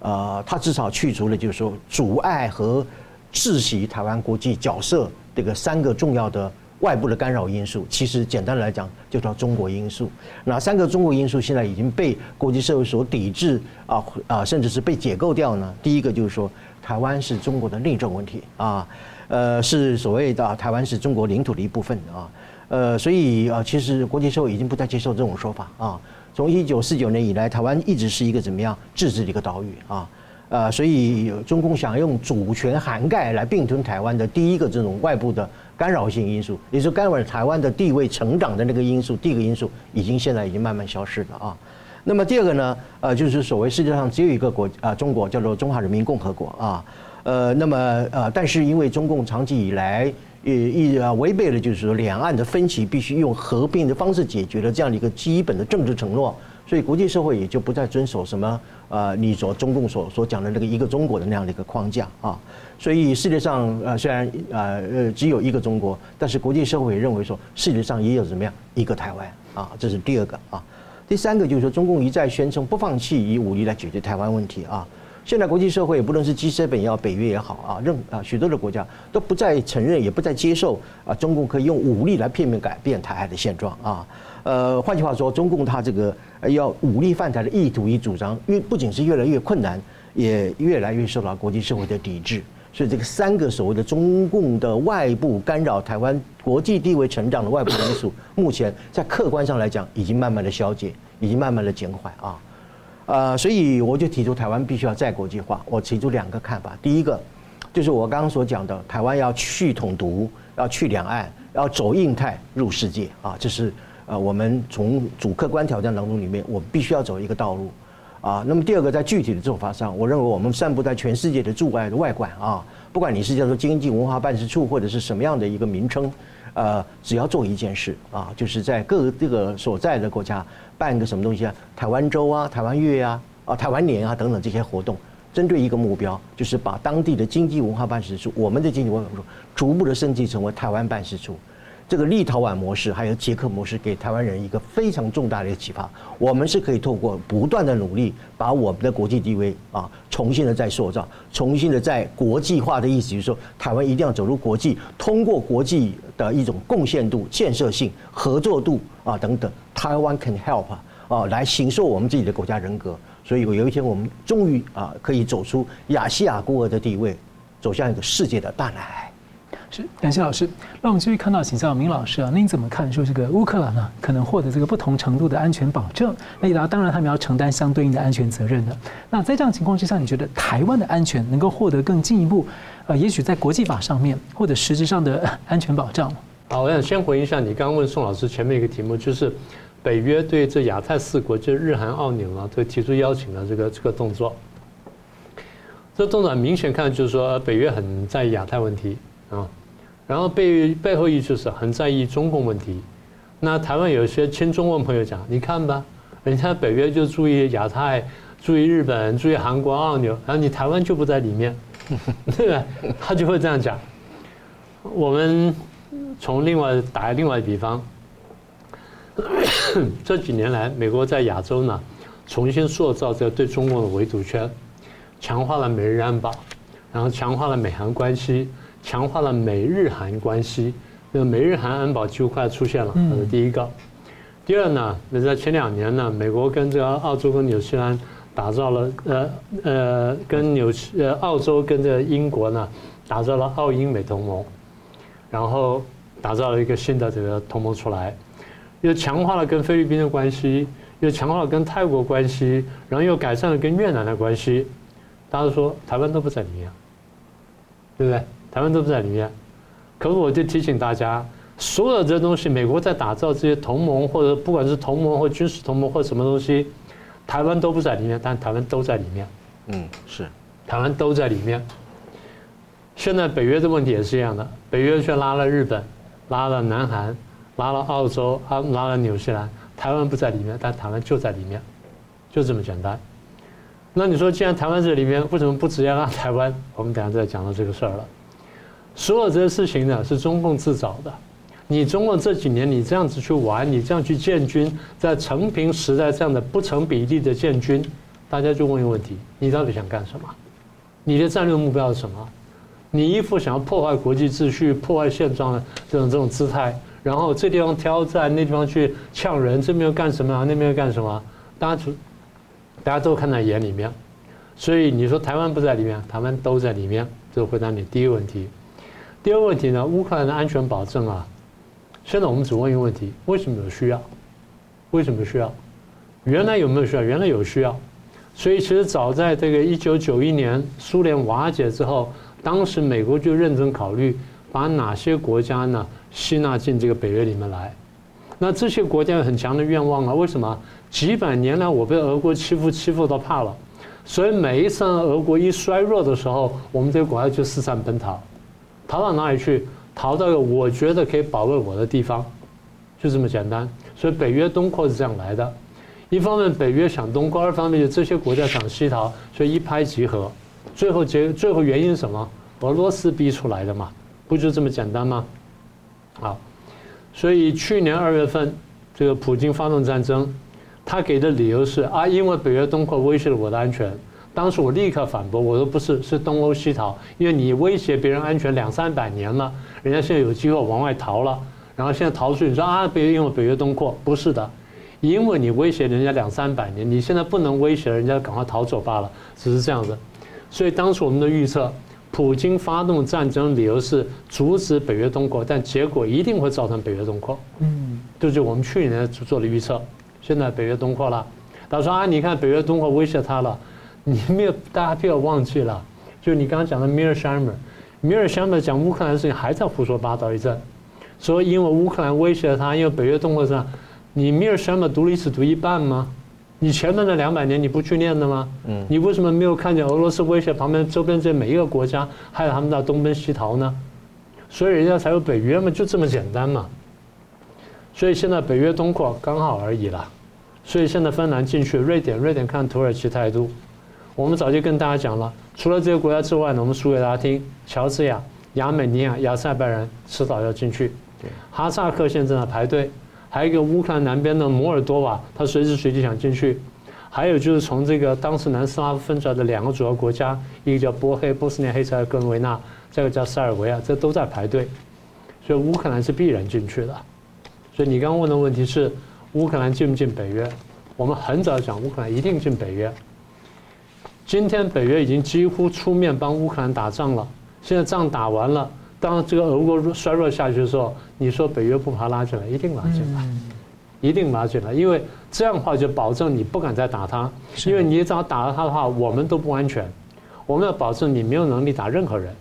呃，它至少去除了就是说阻碍和窒息台湾国际角色这个三个重要的外部的干扰因素。其实简单来讲，就叫中国因素。哪三个中国因素现在已经被国际社会所抵制啊啊，甚至是被解构掉呢？第一个就是说。台湾是中国的内政问题啊，呃，是所谓的台湾是中国领土的一部分啊，呃，所以啊，其实国际社会已经不再接受这种说法啊。从一九四九年以来，台湾一直是一个怎么样自治的一个岛屿啊，呃，所以中共想用主权涵盖来并吞台湾的第一个这种外部的干扰性因素，也就是干扰台湾的地位成长的那个因素，第一个因素已经现在已经慢慢消失了啊。那么第二个呢，呃，就是所谓世界上只有一个国啊，中国叫做中华人民共和国啊，呃，那么呃，但是因为中共长期以来也一啊违背了就是说两岸的分歧必须用合并的方式解决的这样的一个基本的政治承诺，所以国际社会也就不再遵守什么呃你所中共所所讲的那个一个中国的那样的一个框架啊，所以世界上呃虽然呃呃只有一个中国，但是国际社会也认为说世界上也有怎么样一个台湾啊，这是第二个啊。第三个就是说，中共一再宣称不放弃以武力来解决台湾问题啊。现在国际社会不论是 G7 也好，北约也好啊，任啊许多的国家都不再承认，也不再接受啊，中共可以用武力来片面改变台海的现状啊。呃，换句话说，中共他这个要武力犯台的意图与主张，越不仅是越来越困难，也越来越受到国际社会的抵制。所以这个三个所谓的中共的外部干扰台湾国际地位成长的外部因素，目前在客观上来讲，已经慢慢的消解，已经慢慢的减缓啊，呃，所以我就提出台湾必须要再国际化。我提出两个看法，第一个就是我刚刚所讲的，台湾要去统独，要去两岸，要走印太入世界啊，这是呃我们从主客观挑战当中里面，我们必须要走一个道路。啊，那么第二个，在具体的做法上，我认为我们散布在全世界的驻外的外馆啊，不管你是叫做经济文化办事处或者是什么样的一个名称，呃，只要做一件事啊，就是在各这个所在的国家办个什么东西啊，台湾周啊、台湾月啊、啊台湾年啊等等这些活动，针对一个目标，就是把当地的经济文化办事处，我们的经济文化办事处逐步的升级成为台湾办事处。这个立陶宛模式还有捷克模式，给台湾人一个非常重大的一个启发。我们是可以透过不断的努力，把我们的国际地位啊重新的再塑造，重新的在国际化的意思就是说，台湾一定要走入国际，通过国际的一种贡献度、建设性、合作度啊等等，台湾 can help 啊来形塑我们自己的国家人格。所以有一天我们终于啊可以走出亚细亚孤儿的地位，走向一个世界的大男孩。是，感谢老师。那我们继续看到，请教明老师啊，您怎么看说这个乌克兰呢可能获得这个不同程度的安全保证？那当当然他们要承担相对应的安全责任的。那在这样情况之下，你觉得台湾的安全能够获得更进一步？呃，也许在国际法上面或者实质上的安全保障？好，我想先回应一下你刚刚问宋老师前面一个题目，就是北约对这亚太四国，就日韩澳纽啊，都提出邀请的这个这个动作。这动作很明显看就是说，北约很在意亚太问题啊。然后背背后意思是很在意中共问题，那台湾有一些亲中共朋友讲，你看吧，人家北约就注意亚太，注意日本，注意韩国、澳纽，然后你台湾就不在里面，对吧？他就会这样讲。我们从另外打另外一比方，这几年来，美国在亚洲呢，重新塑造这个对中共的围堵圈，强化了美日安保，然后强化了美韩关系。强化了美日韩关系，那个美日韩安保几乎快出现了，这是第一个。第二呢，那在前两年呢，美国跟这个澳洲跟纽西兰打造了呃呃跟纽西呃澳洲跟这个英国呢打造了澳英美同盟，然后打造了一个新的这个同盟出来，又强化了跟菲律宾的关系，又强化了跟泰国关系，然后又改善了跟越南的关系。大家说台湾都不在里面，对不对？台湾都不在里面，可是我就提醒大家，所有这些东西，美国在打造这些同盟，或者不管是同盟或军事同盟或什么东西，台湾都不在里面，但台湾都在里面。嗯，是，台湾都在里面。现在北约的问题也是一样的，北约却拉了日本，拉了南韩，拉了澳洲，啊，拉了纽西兰，台湾不在里面，但台湾就在里面，就这么简单。那你说，既然台湾在里面，为什么不直接拉台湾？我们等下再讲到这个事儿了。所有这些事情呢，是中共自找的。你中共这几年你这样子去玩，你这样去建军，在成平时代这样的不成比例的建军，大家就问一个问题：你到底想干什么？你的战略目标是什么？你一副想要破坏国际秩序、破坏现状的这种这种姿态，然后这地方挑战，那地方去呛人，这边又干什么？那边又干什么？大家就大家都看在眼里面。所以你说台湾不在里面，台湾都在里面。这回答你第一个问题。第二个问题呢，乌克兰的安全保证啊，现在我们只问一个问题：为什么有需要？为什么需要？原来有没有需要？原来有需要。所以其实早在这个一九九一年苏联瓦解之后，当时美国就认真考虑把哪些国家呢吸纳进这个北约里面来。那这些国家有很强的愿望啊，为什么？几百年来我被俄国欺负欺负到怕了，所以每一次俄国一衰弱的时候，我们这个国家就四散奔逃。逃到哪里去？逃到一个我觉得可以保卫我的地方，就这么简单。所以北约东扩是这样来的。一方面北约想东扩，二方面就这些国家想西逃，所以一拍即合。最后结最后原因是什么？俄罗斯逼出来的嘛，不就这么简单吗？好，所以去年二月份这个普京发动战争，他给的理由是啊，因为北约东扩威胁了我的安全。当时我立刻反驳，我说不是，是东欧西逃，因为你威胁别人安全两三百年了，人家现在有机会往外逃了，然后现在逃出去，你说啊，北约因为北约东扩，不是的，因为你威胁人家两三百年，你现在不能威胁人家赶快逃走罢了，只是这样子。所以当时我们的预测，普京发动战争理由是阻止北约东扩，但结果一定会造成北约东扩。嗯，这就是我们去年做的预测。现在北约东扩了，他说啊，你看北约东扩威胁他了。你没有，大家不要忘记了，就你刚刚讲的米尔沙默，米尔山姆讲乌克兰的事情还在胡说八道一阵，说因为乌克兰威胁了他，因为北约东扩上，你米尔山姆读历史读一半吗？你前面的两百年你不去念的吗？嗯，你为什么没有看见俄罗斯威胁旁边周边这每一个国家，害得他们在东奔西逃呢？所以人家才有北约嘛，就这么简单嘛。所以现在北约东扩刚好而已啦。所以现在芬兰进去，瑞典瑞典看土耳其态度。我们早就跟大家讲了，除了这些国家之外呢，我们说给大家听：乔治亚、亚美尼亚、亚塞拜然迟早要进去，哈萨克现在正在排队，还有一个乌克兰南边的摩尔多瓦，他随时随地想进去，还有就是从这个当时南斯拉夫分出来的两个主要国家，一个叫波黑波斯尼亚黑塞哥维纳，这个叫塞尔维亚，这都在排队，所以乌克兰是必然进去的。所以你刚刚问的问题是乌克兰进不进北约？我们很早讲乌克兰一定进北约。今天北约已经几乎出面帮乌克兰打仗了，现在仗打完了，当这个俄国衰弱下去的时候，你说北约不把它拉进来，一定拉进来，一定拉进来，因为这样的话就保证你不敢再打他，因为你只要打了他的话，我们都不安全，我们要保证你没有能力打任何人，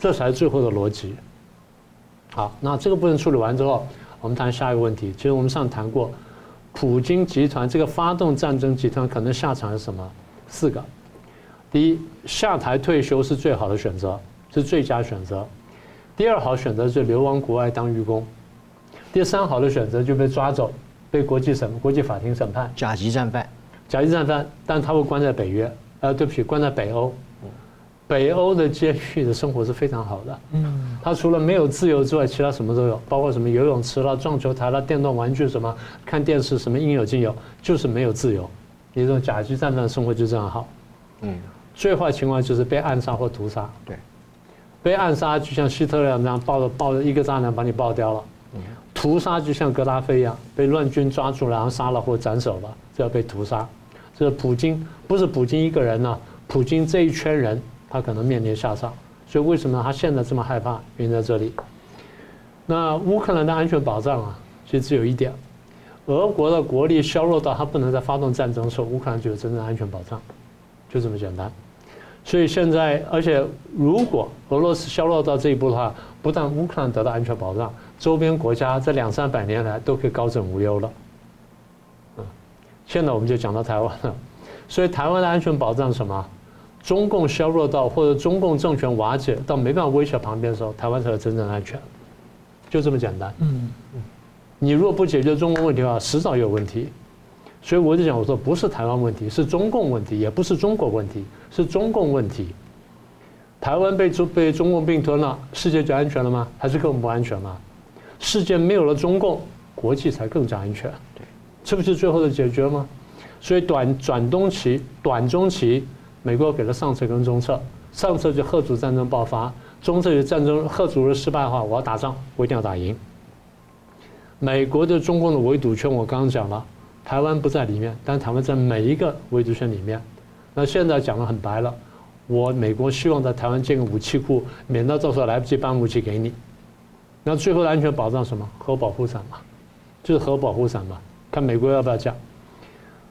这才是最后的逻辑。好，那这个部分处理完之后，我们谈下一个问题。其实我们上谈过，普京集团这个发动战争集团可能下场是什么？四个。第一，下台退休是最好的选择，是最佳选择。第二好选择是流亡国外当渔工。第三好的选择就被抓走，被国际审、国际法庭审判。甲级战犯，甲级战犯，但他会关在北约，呃，对不起，关在北欧。北欧的监狱的生活是非常好的，嗯，他除了没有自由之外，其他什么都有，包括什么游泳池啦、撞球台啦、电动玩具什么、看电视什么应有尽有，就是没有自由。你这种甲级战犯的生活就这样好，嗯，最坏情况就是被暗杀或屠杀，对，被暗杀就像希特勒那样抱着抱着一个炸弹把你爆掉了，嗯，屠杀就像格拉菲一样被乱军抓住然后杀了或斩首了，这要被屠杀。这是普京，不是普京一个人呢、啊，普京这一圈人。他可能面临下场，所以为什么他现在这么害怕？原因在这里。那乌克兰的安全保障啊，其实只有一点：俄国的国力削弱到他不能再发动战争的时候，乌克兰就有真正的安全保障，就这么简单。所以现在，而且如果俄罗斯削弱到这一步的话，不但乌克兰得到安全保障，周边国家这两三百年来都可以高枕无忧了。嗯，现在我们就讲到台湾了，所以台湾的安全保障是什么？中共削弱到或者中共政权瓦解到没办法威胁旁边的时候，台湾才有真正安全，就这么简单。嗯嗯，你如果不解决中共问题的话，迟早有问题。所以我就讲，我说不是台湾问题，是中共问题，也不是中国问题，是中共问题。台湾被中被中共并吞了，世界就安全了吗？还是更不安全吗？世界没有了中共，国际才更加安全。对，这不是最后的解决吗？所以短转中期、短中期。美国给了上策跟中策，上策就吓阻战争爆发，中策就战争吓阻了失败的话，我要打仗，我一定要打赢。美国对中共的围堵圈，我刚刚讲了，台湾不在里面，但台湾在每一个围堵圈里面。那现在讲的很白了，我美国希望在台湾建个武器库，免得到时候来不及搬武器给你。那最后的安全保障什么？核保护伞嘛，就是核保护伞嘛，看美国要不要降。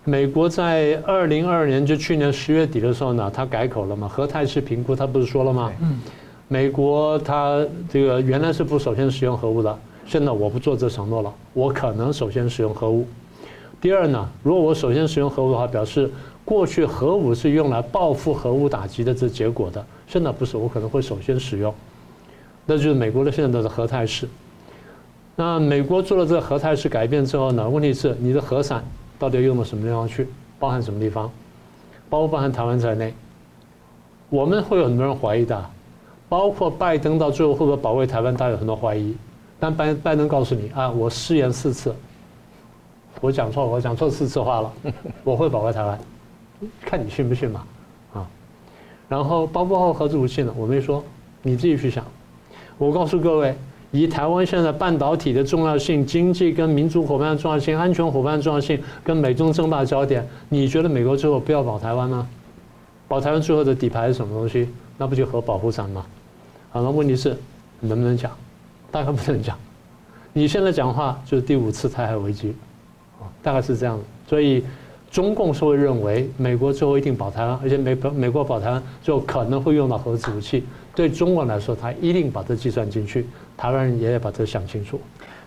美国在二零二二年，就去年十月底的时候呢，他改口了嘛？核态势评估，他不是说了吗？嗯，美国他这个原来是不首先使用核武的，现在我不做这承诺了，我可能首先使用核武。第二呢，如果我首先使用核武的话，表示过去核武是用来报复核武打击的这结果的，现在不是，我可能会首先使用。那就是美国的现在的核态势。那美国做了这个核态势改变之后呢，问题是你的核伞。到底用到什么地方去？包含什么地方？包括包含台湾在内，我们会有很多人怀疑的，包括拜登到最后会不会保卫台湾，大家有很多怀疑。但拜拜登告诉你啊，我誓言四次，我讲错，我讲错四次话了，我会保卫台湾，看你信不信嘛，啊。然后包括核子武器呢，我没说，你自己去想。我告诉各位。以台湾现在半导体的重要性、经济跟民族伙伴的重要性、安全伙伴的重要性，跟美中争霸焦点，你觉得美国最后不要保台湾吗？保台湾最后的底牌是什么东西？那不就核保护伞吗？好，那问题是能不能讲？大概不能讲。你现在讲话就是第五次台海危机，大概是这样。所以中共是会认为美国最后一定保台湾，而且美美国保台湾就可能会用到核子武器。对中国来说，他一定把这计算进去。台湾人也要把这想清楚，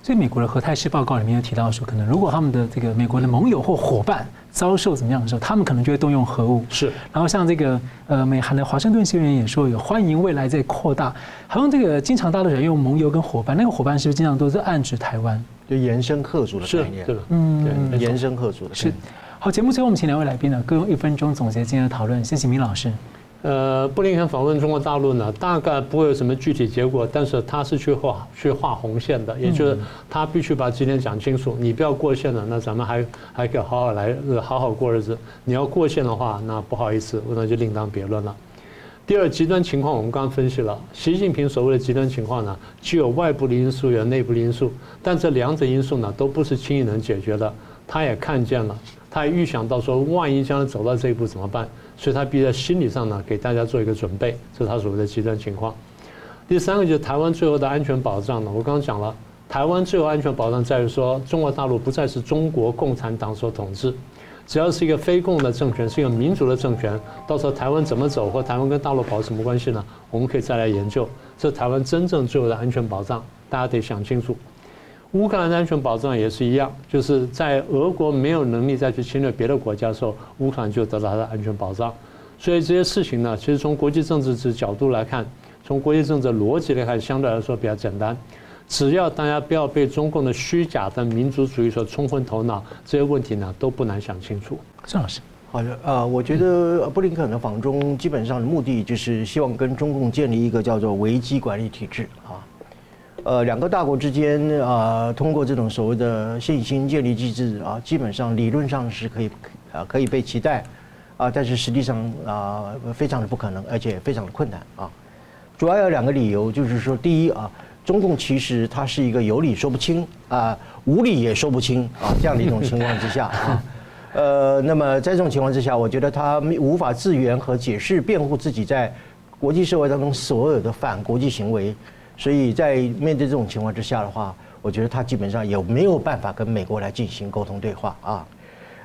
所以美国的核态势报告里面有提到说，可能如果他们的这个美国的盟友或伙伴遭受怎么样的时候，他们可能就会动用核武。是，然后像这个呃，美韩的华盛顿宣言也说有欢迎未来在扩大，好像这个经常大陆人用盟友跟伙伴，那个伙伴是不是经常都是暗指台湾？就延伸吓阻的概念，对吧？嗯，对，延伸吓阻的是。好，节目最后我们请两位来宾呢各用一分钟总结今天的讨论，先请明老师。呃，布林肯访问中国大陆呢，大概不会有什么具体结果，但是他是去画去画红线的，也就是他必须把几点讲清楚，你不要过线了，那咱们还还可以好好来好好过日子。你要过线的话，那不好意思，那就另当别论了。第二，极端情况我们刚刚分析了，习近平所谓的极端情况呢，既有外部的因素，也有内部的因素，但这两者因素呢，都不是轻易能解决的。他也看见了，他也预想到说，万一将来走到这一步怎么办？所以他必须在心理上呢，给大家做一个准备，这是他所谓的极端情况。第三个就是台湾最后的安全保障呢，我刚刚讲了，台湾最后安全保障在于说，中国大陆不再是中国共产党所统治，只要是一个非共的政权，是一个民主的政权，到时候台湾怎么走，或台湾跟大陆保持什么关系呢？我们可以再来研究。这台湾真正最后的安全保障，大家得想清楚。乌克兰的安全保障也是一样，就是在俄国没有能力再去侵略别的国家的时候，乌克兰就得到它的安全保障。所以这些事情呢，其实从国际政治之角度来看，从国际政治逻辑来看，相对来说比较简单。只要大家不要被中共的虚假的民族主义所冲昏头脑，这些问题呢都不难想清楚。郑老师，好的，呃，我觉得布林肯的访中基本上的目的就是希望跟中共建立一个叫做危机管理体制啊。呃，两个大国之间啊，通过这种所谓的信心建立机制啊，基本上理论上是可以啊可以被期待啊，但是实际上啊非常的不可能，而且非常的困难啊。主要有两个理由，就是说，第一啊，中共其实它是一个有理说不清啊，无理也说不清啊这样的一种情况之下啊，呃，那么在这种情况之下，我觉得它无法自圆和解释辩护自己在国际社会当中所有的反国际行为。所以在面对这种情况之下的话，我觉得他基本上也没有办法跟美国来进行沟通对话啊，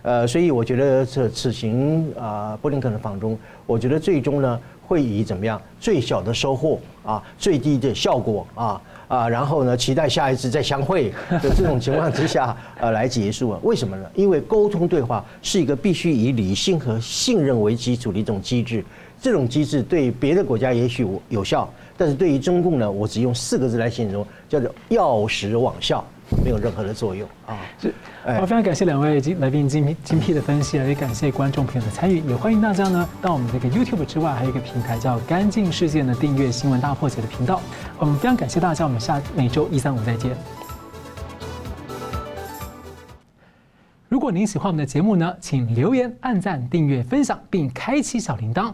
呃，所以我觉得这此行啊，布林肯的访中，我觉得最终呢会以怎么样最小的收获啊，最低的效果啊啊，然后呢期待下一次再相会的 这种情况之下呃来结束啊？为什么呢？因为沟通对话是一个必须以理性和信任为基础的一种机制，这种机制对别的国家也许有效。但是对于中共呢，我只用四个字来形容，叫做药石罔效，没有任何的作用啊。是，好，非常感谢两位来宾精辟精辟的分析，也感谢观众朋友的参与，也欢迎大家呢到我们这个 YouTube 之外，还有一个平台叫“干净世界”的订阅“新闻大破解”的频道。我们非常感谢大家，我们下每周一、三、五再见。如果您喜欢我们的节目呢，请留言、按赞、订阅、分享，并开启小铃铛。